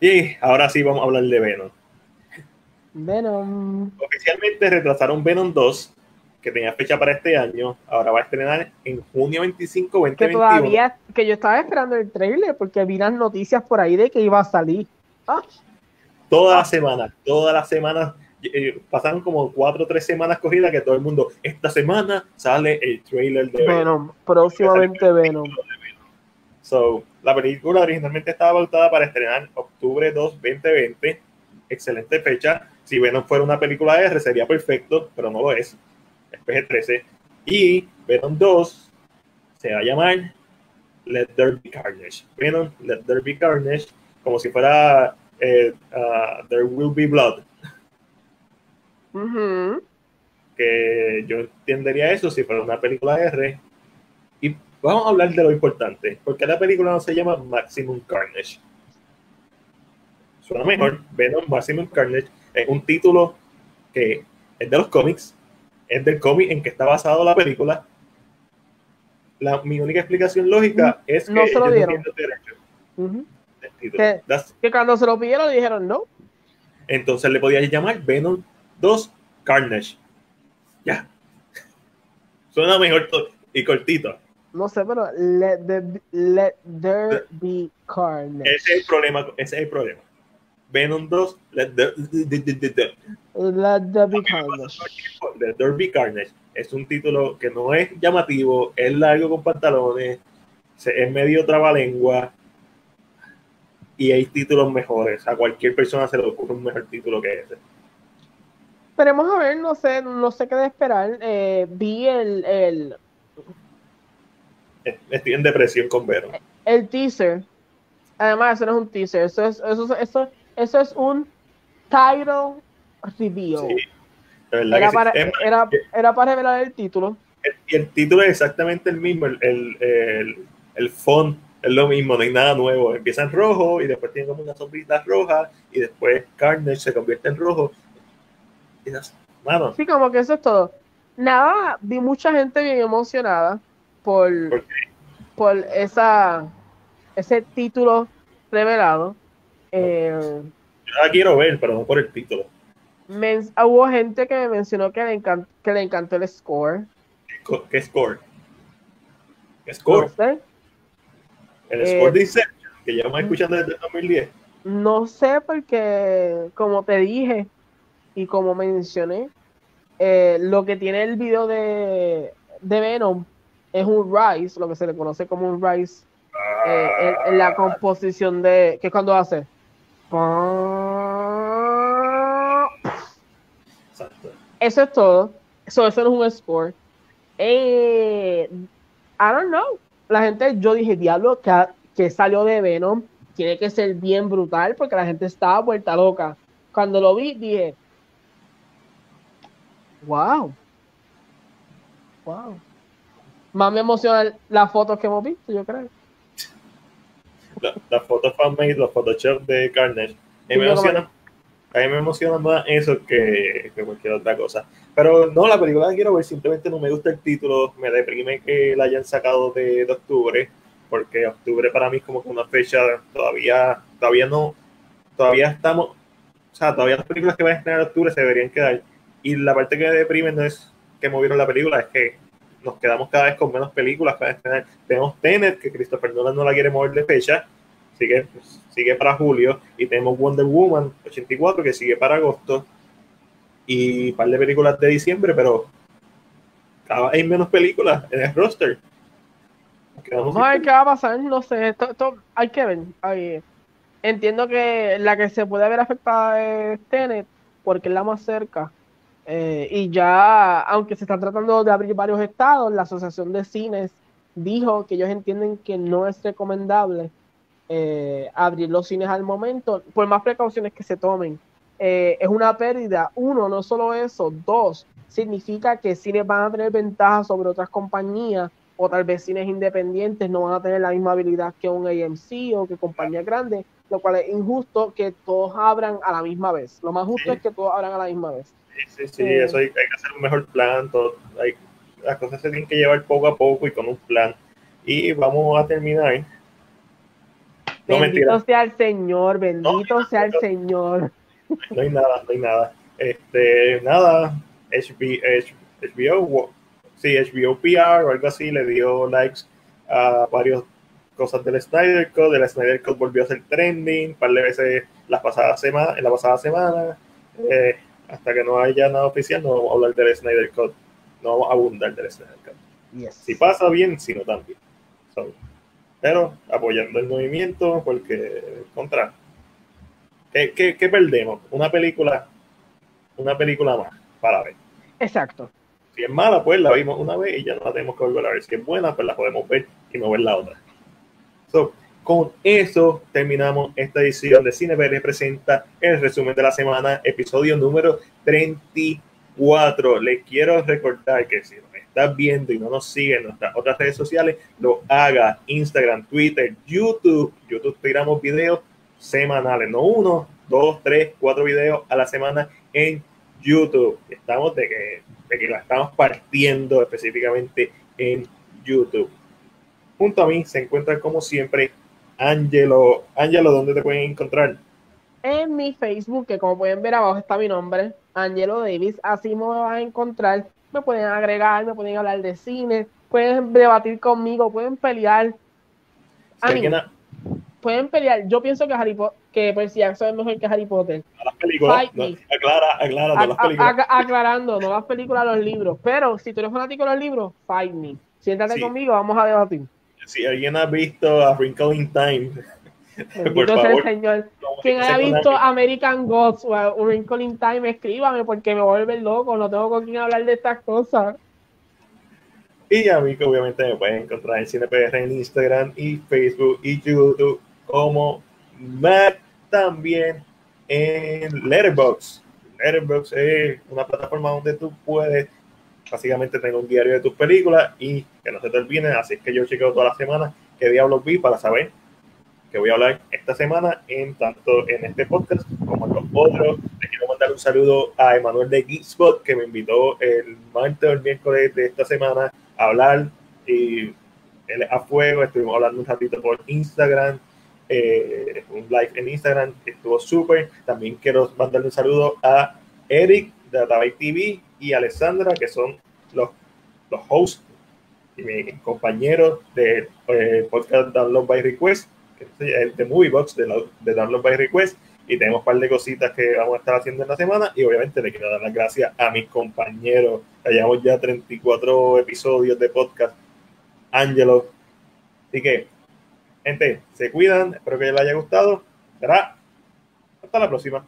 Y ahora sí vamos a hablar de Venom. Venom. Oficialmente retrasaron Venom 2 que tenía fecha para este año, ahora va a estrenar en junio 25, 2021. Que todavía, que yo estaba esperando el trailer porque vi las noticias por ahí de que iba a salir. Ah. Toda la semana, todas las semanas, eh, pasaron como cuatro o tres semanas corridas que todo el mundo, esta semana sale el trailer de Venom. Venom próximamente Venom. So, la película originalmente estaba pautada para estrenar octubre 2, 2020. Excelente fecha. Si Venom fuera una película R sería perfecto, pero no lo es. PG-13. Y Venom 2 se va a llamar Let There Be Carnage. Venom, Let There Be Carnage, como si fuera eh, uh, There Will Be Blood. Que yo entendería eso si fuera una película R. Y vamos a hablar de lo importante. porque la película no se llama Maximum Carnage? Suena mejor. Venom Maximum Carnage es un título que es de los cómics, es del cómic en que está basado la película. La, mi única explicación lógica es no que se lo dieron. que, cuando se lo pidieron dijeron no. Entonces le podía llamar Venom 2 Carnage. Ya. Suena mejor y cortito. No sé, pero let, there be carnage. Ese es el problema. Ese es el problema. Venom 2, Let There, Be Carnage. Let There Be Carnage. Es un título que no es llamativo, es largo con pantalones, es medio trabalengua y hay títulos mejores. A cualquier persona se le ocurre un mejor título que ese. Esperemos a ver, no sé, no sé qué de esperar. Eh, vi el, el, Estoy en depresión con Venom. El teaser. Además, eso no es un teaser, eso es, eso, eso, eso es un title review. Sí, era, para, era, era, para, revelar el título. y el título es exactamente el mismo, el, el, el, el font es lo mismo, no hay nada nuevo. Empieza en rojo y después tiene como una sombrita roja y después Carnage se convierte en rojo. Y Sí, como que eso es todo. Nada, vi mucha gente bien emocionada por, ¿Por, esa, ese título revelado. Eh, Yo la quiero ver, pero no por el título. hubo gente que me mencionó que le, que le encantó el score. ¿Qué score? ¿Qué score? El eh, score dice que llevamos escuchando desde 2010. No sé, porque como te dije y como mencioné, eh, lo que tiene el video de, de Venom es un rise, lo que se le conoce como un rise eh, en, la composición de. ¿Qué cuando hace? Eso es todo. Eso, eso no es un score. Eh, I don't know. La gente, yo dije, diablo, que, que salió de Venom tiene que ser bien brutal porque la gente estaba vuelta loca. Cuando lo vi, dije, wow. Wow. Más me emocionan las fotos que hemos visto, yo creo. Las la fotos fanmade, los Photoshop de Carnage. A mí, me emociona, a mí me emociona más eso que, que, cualquier otra cosa. Pero no, la película la quiero ver, simplemente no me gusta el título, me deprime que la hayan sacado de, de octubre, porque octubre para mí es como que una fecha todavía, todavía no, todavía estamos, o sea, todavía las películas que van a estrenar en octubre se deberían quedar. Y la parte que me deprime no es que movieron la película, es que nos quedamos cada vez con menos películas para estrenar. Tenemos Tenet, que Christopher Nolan no la quiere mover de fecha, sigue, sigue para julio, y tenemos Wonder Woman 84, que sigue para agosto, y un par de películas de diciembre, pero cada vez hay menos películas en el roster. Vamos a ver qué va a pasar, no sé, esto, esto hay que ver. Hay, entiendo que la que se puede ver afectada es Tenet, porque es la más cerca. Eh, y ya, aunque se está tratando de abrir varios estados, la Asociación de Cines dijo que ellos entienden que no es recomendable eh, abrir los cines al momento, por más precauciones que se tomen. Eh, es una pérdida. Uno, no solo eso. Dos, significa que cines van a tener ventajas sobre otras compañías o tal vez cines independientes no van a tener la misma habilidad que un AMC o que compañías grandes, lo cual es injusto que todos abran a la misma vez. Lo más justo es que todos abran a la misma vez. Sí, sí, eh, eso hay, que hacer un mejor plan. Todo, hay, las cosas se tienen que llevar poco a poco y con un plan. Y vamos a terminar. No, bendito sea el Señor, bendito sea el Señor. No hay nada, no hay nada. Este, nada, HBO, sí, HBO PR o algo así le dio likes a varios cosas del Snyder Code. El Snyder Code volvió a ser trending un par de veces las pasadas semana, en la pasada semana. Eh, hasta que no haya nada oficial, no vamos a hablar del Snyder Code. No vamos a abundar del Snyder Code. Si pasa bien, si no también. pero apoyando el movimiento, porque contra. ¿Qué, qué, perdemos? Una película, una película más para ver. Exacto. Si es mala, pues la vimos una vez y ya no la tenemos que volver a ver. Si es buena, pues la podemos ver y no ver la otra. So, con eso terminamos esta edición de CineBR presenta el resumen de la semana, episodio número 34. Les quiero recordar que si nos estás viendo y no nos siguen en nuestras otras redes sociales, lo haga Instagram, Twitter, YouTube. YouTube tiramos videos semanales, no uno, dos, tres, cuatro videos a la semana en YouTube. Estamos de que, de que la estamos partiendo específicamente en YouTube. Junto a mí se encuentra como siempre Angelo, Angelo, ¿dónde te pueden encontrar? En mi Facebook, que como pueden ver abajo está mi nombre, Angelo Davis, así me van a encontrar, me pueden agregar, me pueden hablar de cine, pueden debatir conmigo, pueden pelear. A mí, pueden pelear. Yo pienso que Harry Potter, que Percy Jackson es mejor que Harry Potter. las películas. aclara, aclara, no las películas. aclarando, no las películas, los libros. Pero si tú eres fanático de los libros, fight me. Siéntate conmigo, vamos a debatir si alguien ha visto a Wrinkle in Time, por favor, señor. Quien haya visto American Gods o a Wrinkle in Time, escríbame porque me vuelve loco, no tengo con quién hablar de estas cosas. Y a mí que obviamente me pueden encontrar en CinePR en Instagram y Facebook y YouTube como Matt también en Letterboxd. Letterboxd es una plataforma donde tú puedes básicamente tengo un diario de tus películas y que no se te olviden, así es que yo chequeo todas las semanas qué diablos vi para saber que voy a hablar esta semana en tanto en este podcast como en los otros. Le quiero mandar un saludo a Emanuel de Geekspot que me invitó el martes o el miércoles de esta semana a hablar y él a fuego, estuvimos hablando un ratito por Instagram, eh, un live en Instagram, estuvo súper. También quiero mandarle un saludo a Eric de Database TV y Alessandra, que son los, los hosts y mis compañeros del eh, podcast Download by Request, que es de Moviebox, de, de Download by Request, y tenemos un par de cositas que vamos a estar haciendo en la semana, y obviamente le quiero dar las gracias a mis compañeros, llevamos ya 34 episodios de podcast, Angelo. Así que, gente, se cuidan, espero que les haya gustado. Será hasta la próxima.